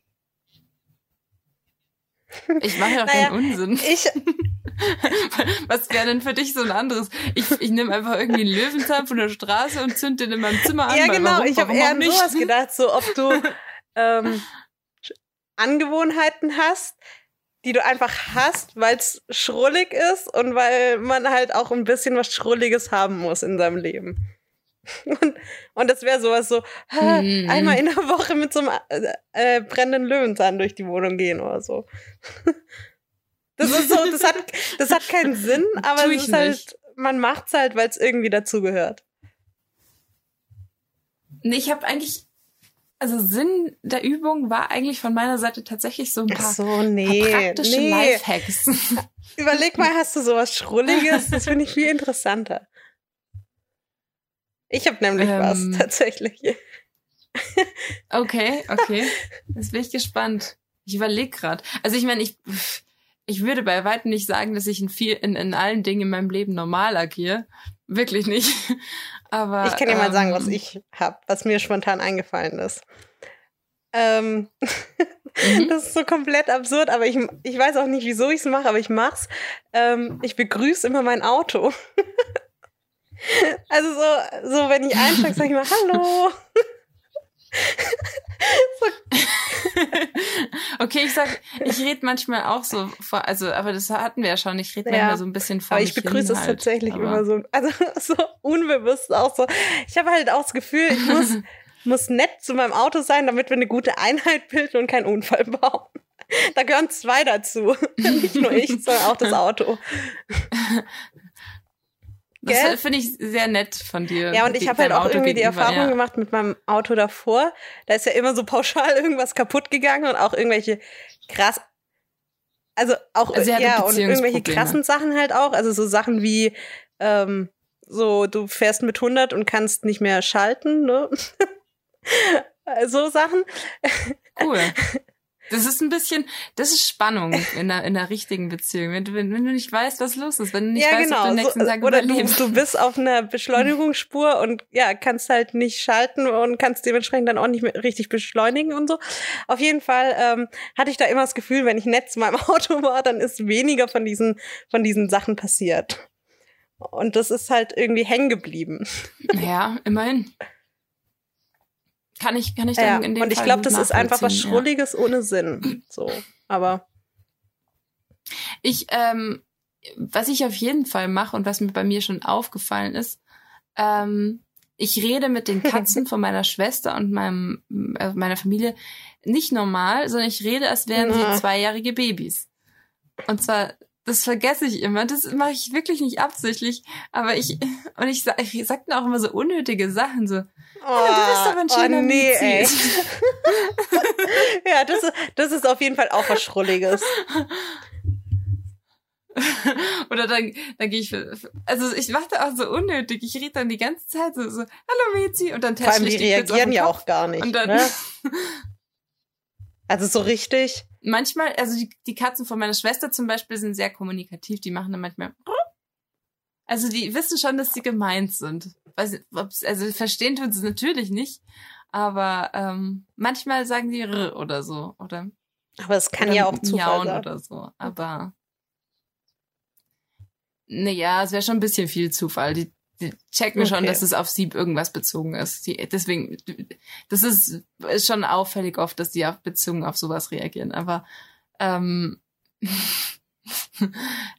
Ich mache ja auch [laughs] Naja, keinen Unsinn. Ich, [laughs] [laughs] Was wäre denn für dich so ein anderes? Ich, ich nehme einfach irgendwie einen Löwenzahn von der Straße und zünd den in meinem Zimmer an. ja genau, warum, ich habe eher an nicht? sowas gedacht, so ob du [laughs] ähm, Angewohnheiten hast, die du einfach hast, weil es schrullig ist und weil man halt auch ein bisschen was Schrulliges haben muss in seinem Leben. [laughs] Und, und das wäre sowas so, ha, Mhm. einmal in der Woche mit so einem äh, äh, brennenden Löwenzahn durch die Wohnung gehen oder so. Das ist so, [laughs] das hat, das hat keinen Sinn, aber es ist halt, nicht. man macht's halt, weil es irgendwie dazugehört. Nee, ich habe eigentlich, also Sinn der Übung war eigentlich von meiner Seite tatsächlich so ein paar, so, paar nee, praktische nee. Lifehacks. [laughs] Überleg mal, hast du sowas Schrulliges? Das finde ich viel [laughs] interessanter. Ich habe nämlich Ähm. was, tatsächlich. Okay, okay. Jetzt bin ich gespannt. Ich überlege gerade. Also ich meine, ich, ich würde bei weitem nicht sagen, dass ich in viel, in, in allen Dingen in meinem Leben normal agiere. Wirklich nicht. [laughs] Aber Ich kann dir mal sagen, ähm, was ich habe, was mir spontan eingefallen ist. Ähm, [laughs] Mhm. das ist so komplett absurd, aber ich, ich weiß auch nicht, wieso ich es mache, aber ich mach's. Ähm, ich begrüße immer mein Auto. [laughs] also so, so wenn ich einsteige, sage ich mal Hallo. [laughs] okay, ich sag, ich rede manchmal auch so vor, also, aber das hatten wir ja schon. Ich rede Ja. manchmal so ein bisschen vor Aber ich begrüße es halt. tatsächlich immer so, also [laughs] so unbewusst auch so. Ich habe halt auch das Gefühl, ich muss, [laughs] muss nett zu meinem Auto sein, damit wir eine gute Einheit bilden und keinen Unfall bauen. Da gehören zwei dazu. Nicht nur ich, sondern auch das Auto. Das finde ich sehr nett von dir. Ja, und ich habe halt auch Auto irgendwie die Erfahrung ja. gemacht mit meinem Auto davor. Da ist ja immer so pauschal [laughs] irgendwas kaputt gegangen und auch irgendwelche krass. Also auch Also ja und irgendwelche krassen Sachen halt auch. Also so Sachen wie ähm, so du fährst mit 100 und kannst nicht mehr schalten, ne? [laughs] so Sachen. Cool. [laughs] Das ist ein bisschen, das ist Spannung in der, in der richtigen Beziehung. Wenn du, wenn, du nicht weißt, was los ist, wenn du nicht ja, weißt, ob genau. du den nächsten so, Tag oder du, überlebst. du bist auf einer Beschleunigungsspur und ja, kannst halt nicht schalten und kannst dementsprechend dann auch nicht mehr richtig beschleunigen und so. Auf jeden Fall ähm, hatte ich da immer das Gefühl, wenn ich nett zu meinem [laughs] Auto war, dann ist weniger von diesen, von diesen Sachen passiert. Und das ist halt irgendwie hängen geblieben. Ja, immerhin. Kann ich, kann ich dann Ja, in dem und ich glaube, das ist einfach was nachvollziehen, ja. Schrulliges ohne Sinn. So, aber Ich, ähm, was ich auf jeden Fall mache und was mir bei mir schon aufgefallen ist, ähm, ich rede mit den Katzen [laughs] von meiner Schwester und meinem, äh, meiner Familie nicht normal, sondern ich rede, als wären sie zweijährige Babys. Und zwar, das vergesse ich immer, das mache ich wirklich nicht absichtlich, aber ich, und ich, sag- ich sag dann auch immer so unnötige Sachen, so, oh, ja, du bist aber ein schöner oh, nee, ey. [laughs] Ja, das ist, das ist auf jeden Fall auch was Schrulliges. Oder dann, dann gehe ich, für- also ich mache da auch so unnötig. Ich rede dann die ganze Zeit so, so hallo Mezi und dann Vor allem, die ich dich kurz auf reagieren ja auch gar nicht. Und dann, Ne? [laughs] Also so richtig. Manchmal, also die, die Katzen von meiner Schwester zum Beispiel sind sehr kommunikativ. Die machen dann manchmal, also die wissen schon, dass sie gemeint sind. Also verstehen tun sie natürlich nicht, aber ähm, manchmal sagen die R oder so oder Aber es kann ja auch Zufall sein. oder so. Aber naja, es wäre schon ein bisschen viel Zufall. Die, checken schon, Okay. dass es auf sie irgendwas bezogen ist. Die, deswegen, das ist, ist schon auffällig oft, dass die auf bezogen auf sowas reagieren. Aber ähm, [laughs]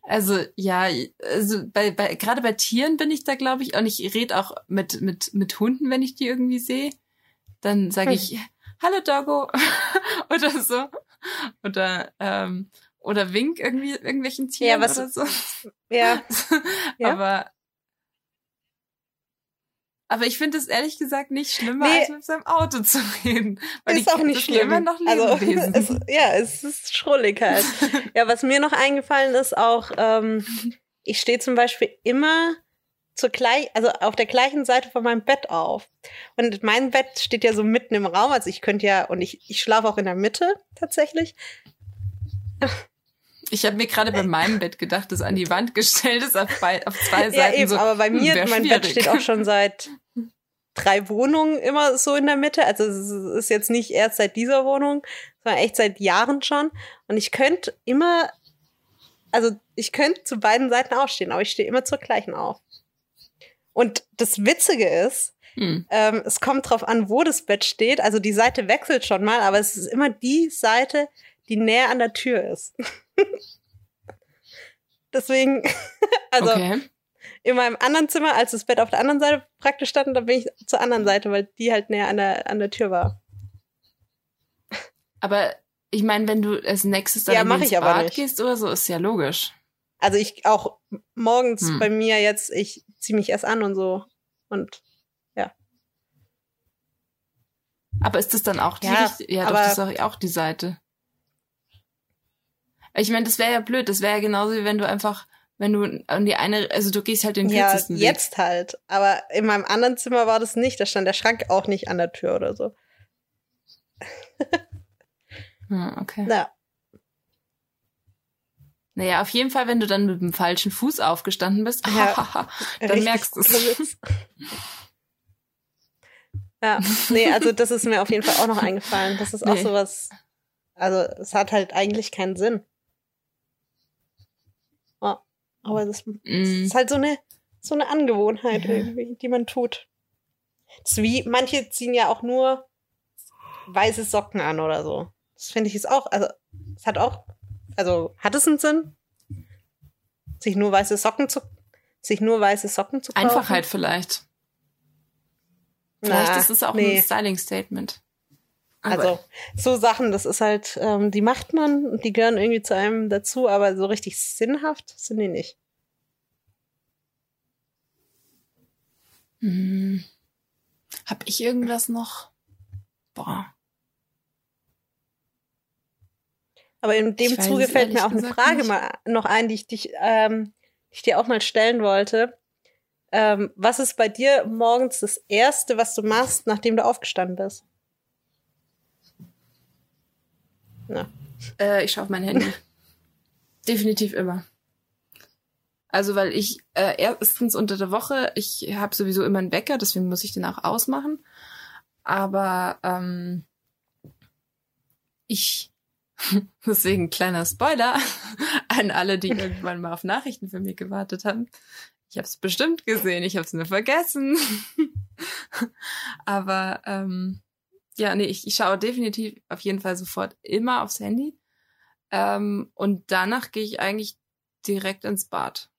also ja, also bei, bei gerade bei Tieren bin ich da, glaube ich, und ich rede auch mit mit mit Hunden, wenn ich die irgendwie sehe, dann sage Hm. ich Hallo Doggo [laughs] oder so oder ähm, oder wink irgendwie irgendwelchen Tieren was- oder so. Ja, [laughs] Ja. Aber aber ich finde es ehrlich gesagt nicht schlimmer, Nee. als mit seinem Auto zu reden. Weil ist auch nicht schlimm. immer noch also, Lebewesen. es, ja, es ist schrullig halt. [laughs] ja, was mir noch eingefallen ist, auch, ähm, ich stehe zum Beispiel immer zur gleich, also auf der gleichen Seite von meinem Bett auf. Und mein Bett steht ja so mitten im Raum, also ich könnte ja, und ich, ich schlafe auch in der Mitte tatsächlich. Ich habe mir gerade bei meinem Bett gedacht, das an die Wand gestellt ist, auf, bei, auf zwei Seiten. Ja, eben, so, aber bei hm, mir, mein Bett schwierig. steht auch schon seit drei Wohnungen immer so in der Mitte. Also es ist jetzt nicht erst seit dieser Wohnung, sondern echt seit Jahren schon. Und ich könnte immer, also ich könnte zu beiden Seiten aufstehen, aber ich stehe immer zur gleichen auf. Und das Witzige ist, Hm. ähm, es kommt drauf an, wo das Bett steht. Also die Seite wechselt schon mal, aber es ist immer die Seite, die näher an der Tür ist. [laughs] Deswegen, [laughs] also okay. In meinem anderen Zimmer, als das Bett auf der anderen Seite praktisch stand, da bin ich zur anderen Seite, weil die halt näher an der, an der Tür war. Aber ich meine, wenn du als nächstes dann Ja, mach ins ich aber Bad nicht. gehst oder so, ist ja logisch. Also ich auch morgens Hm. bei mir jetzt, ich ziehe mich erst an und so. Und Aber ist das dann auch die Ja, richtige? Ja, doch, das ist auch, auch die Seite. Ich meine, das wäre ja blöd. Das wäre ja genauso wie wenn du einfach, wenn du an die eine, also du gehst halt den ja, kürzesten Weg. jetzt halt. Aber in meinem anderen Zimmer war das nicht. Da stand der Schrank auch nicht an der Tür oder so. Hm, [laughs] okay. Na, Naja, auf jeden Fall, wenn du dann mit dem falschen Fuß aufgestanden bist, Ja. [laughs] dann merkst du's. Witz. [laughs] Ja, nee, also das ist mir auf jeden Fall auch noch eingefallen. Das ist auch Nee. sowas, also es hat halt eigentlich keinen Sinn. Ja, aber das Mm. ist halt so eine, so eine Angewohnheit Ja. irgendwie, die man tut. Das ist wie, manche ziehen ja auch nur weiße Socken an oder so. Das finde ich ist auch, also es hat auch, also hat es einen Sinn? Sich nur weiße Socken zu, sich nur weiße Socken zu kaufen? Einfachheit vielleicht. Vielleicht Na, ist es auch nee. ein Styling-Statement. Aber- Also, so Sachen, das ist halt, ähm, die macht man und die gehören irgendwie zu einem dazu, aber so richtig sinnhaft sind die nicht. Hm. Hab ich irgendwas noch? Boah. Aber in dem Ich weiß Zuge fällt mir auch eine Frage nicht. mal noch ein, die ich, dich, ähm, die ich dir auch mal stellen wollte. Ähm, was ist bei dir morgens das Erste, was du machst, nachdem du aufgestanden bist? Äh, ich schaue auf mein Handy. [laughs] Definitiv immer. Also, weil ich äh, erstens unter der Woche, ich habe sowieso immer einen Wecker, deswegen muss ich den auch ausmachen. Aber ähm, ich, [laughs] deswegen kleiner Spoiler [laughs] an alle, die irgendwann mal auf Nachrichten für mich gewartet haben. Ich habe es bestimmt gesehen, ich habe es nur vergessen. Aber ähm, ja, nee, ich, ich schaue definitiv auf jeden Fall sofort immer aufs Handy. Ähm, und danach gehe ich eigentlich direkt ins Bad.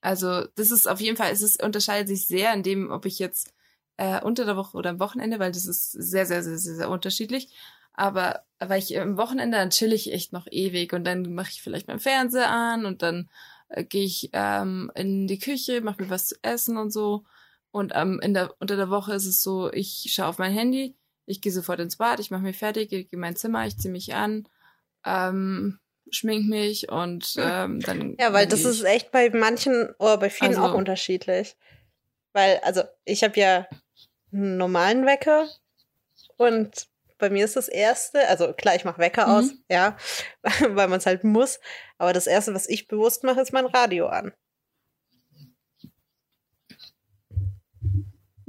Also das ist auf jeden Fall, es ist, unterscheidet sich sehr in dem, ob ich jetzt äh, unter der Woche oder am Wochenende, weil das ist sehr, sehr, sehr, sehr, sehr unterschiedlich. Aber weil ich am Wochenende, dann chill ich echt noch ewig und dann mache ich vielleicht meinen Fernseher an und dann äh, gehe ich ähm, in die Küche, mache mir was zu essen und so. Und ähm, in der, unter der Woche ist es so, ich schaue auf mein Handy, ich gehe sofort ins Bad, ich mache mich fertig, gehe in mein Zimmer, ich ziehe mich an, ähm, schmink mich und ähm, dann. Ja, weil das geh ist ich. echt bei manchen oder bei vielen Also- auch unterschiedlich. Weil, also, ich habe ja einen normalen Wecker und bei mir ist das erste, also klar, ich mache Wecker Mhm. aus, ja, [laughs] weil man es halt muss. Aber das erste, was ich bewusst mache, ist mein Radio an.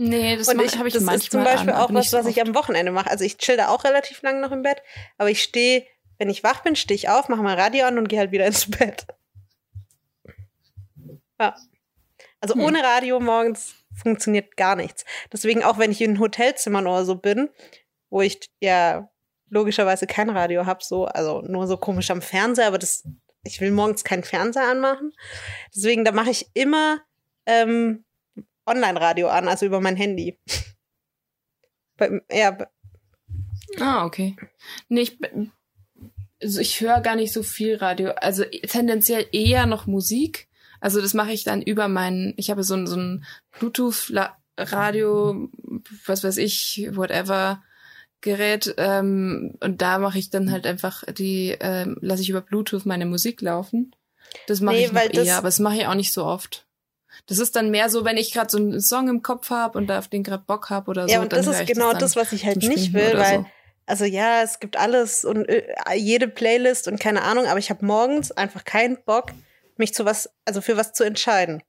Nee, das mach- ich, habe ich das manchmal ist zum Beispiel an, auch was, was ich am Wochenende mache. Also ich chill da auch relativ lange noch im Bett, aber ich stehe, wenn ich wach bin, stehe ich auf, mache mein Radio an und gehe halt wieder ins [laughs] Bett. Ja. Also Hm. ohne Radio morgens funktioniert gar nichts. Deswegen auch wenn ich in Hotelzimmern oder so bin, wo ich ja logischerweise kein Radio habe, so, also nur so komisch am Fernseher, aber das, ich will morgens keinen Fernseher anmachen. Deswegen, da mache ich immer ähm, Online-Radio an, also über mein Handy. Bei, ja, Ah, okay. Nee, ich, also ich höre gar nicht so viel Radio. Also tendenziell eher noch Musik. Also das mache ich dann über meinen, ich habe so ein, so ein Bluetooth-Radio, was weiß ich, whatever, Gerät. Ähm, und da mache ich dann halt einfach die, ähm, lasse ich über Bluetooth meine Musik laufen. Das mache Nee, ich weil das- eher, aber das mache ich auch nicht so oft. Das ist dann mehr so, wenn ich gerade so einen Song im Kopf habe und da auf den gerade Bock habe oder so. ja, und das ist genau dann das, was ich halt nicht will, weil so. Also ja, es gibt alles und äh, jede Playlist und keine Ahnung, aber ich habe morgens einfach keinen Bock, mich zu was, also für was zu entscheiden.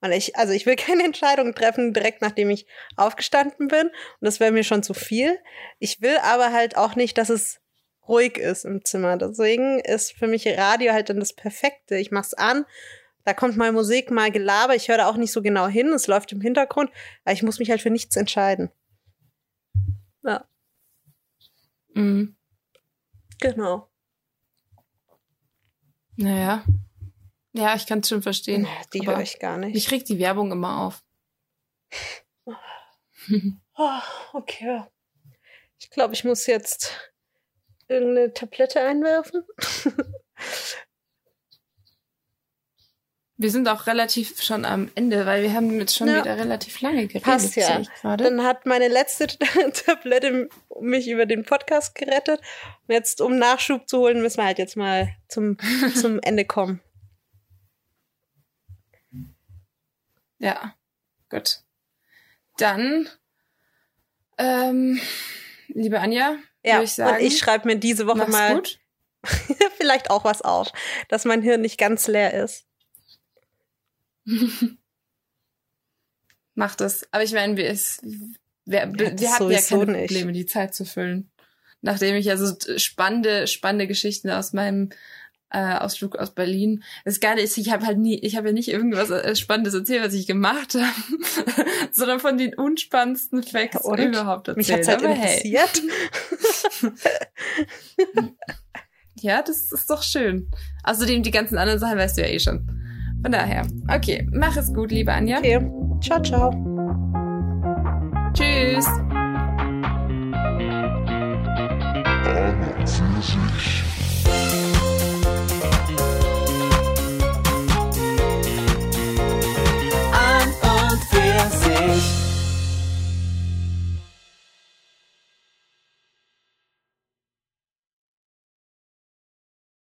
Weil ich, also ich will [laughs] keine Entscheidung treffen, direkt nachdem ich aufgestanden bin. Und das wäre mir schon zu viel. Ich will aber halt auch nicht, dass es ruhig ist im Zimmer. Deswegen ist für mich Radio halt dann das Perfekte. Ich mach's an, da kommt mal Musik, mal Gelaber. Ich höre da auch nicht so genau hin. Es läuft im Hintergrund, aber ich muss mich halt für nichts entscheiden. Ja, Mhm. genau. Naja. Ja, ich kann es schon verstehen. Die aber höre ich gar nicht. Mich regt die Werbung immer auf. Oh, [laughs] okay. Ich glaube, ich muss jetzt irgendeine Tablette einwerfen. [laughs] Wir sind auch relativ schon am Ende, weil wir haben jetzt schon Ja. wieder relativ lange geredet. Passt ja. Dann hat meine letzte [laughs] Tablette mich über den Podcast gerettet. Und jetzt, um Nachschub zu holen, müssen wir halt jetzt mal zum, [laughs] zum Ende kommen. Ja, gut. Dann, ähm, liebe Anja, Ja, würde ich sagen, und ich schreibe mir diese Woche mal gut. [laughs] vielleicht auch was auf, dass mein Hirn nicht ganz leer ist. [laughs] Mach das. Aber ich meine, wir, es, wir, Ja, wir das hatten ja keine nicht. Probleme, die Zeit zu füllen. Nachdem ich also spannende, spannende Geschichten aus meinem äh, Ausflug aus Berlin. Das Geile ist, ich habe halt nie, ich habe ja nicht irgendwas äh, Spannendes erzählt, was ich gemacht [laughs] habe, sondern von den unspannendsten Facts Und? überhaupt erzählt. Mich hat's halt Aber hey, interessiert. [laughs] ja, das ist doch schön. Außerdem die ganzen anderen Sachen weißt du ja eh schon. Von daher, okay, mach es gut, liebe Anja. Okay, ciao, ciao. Tschüss.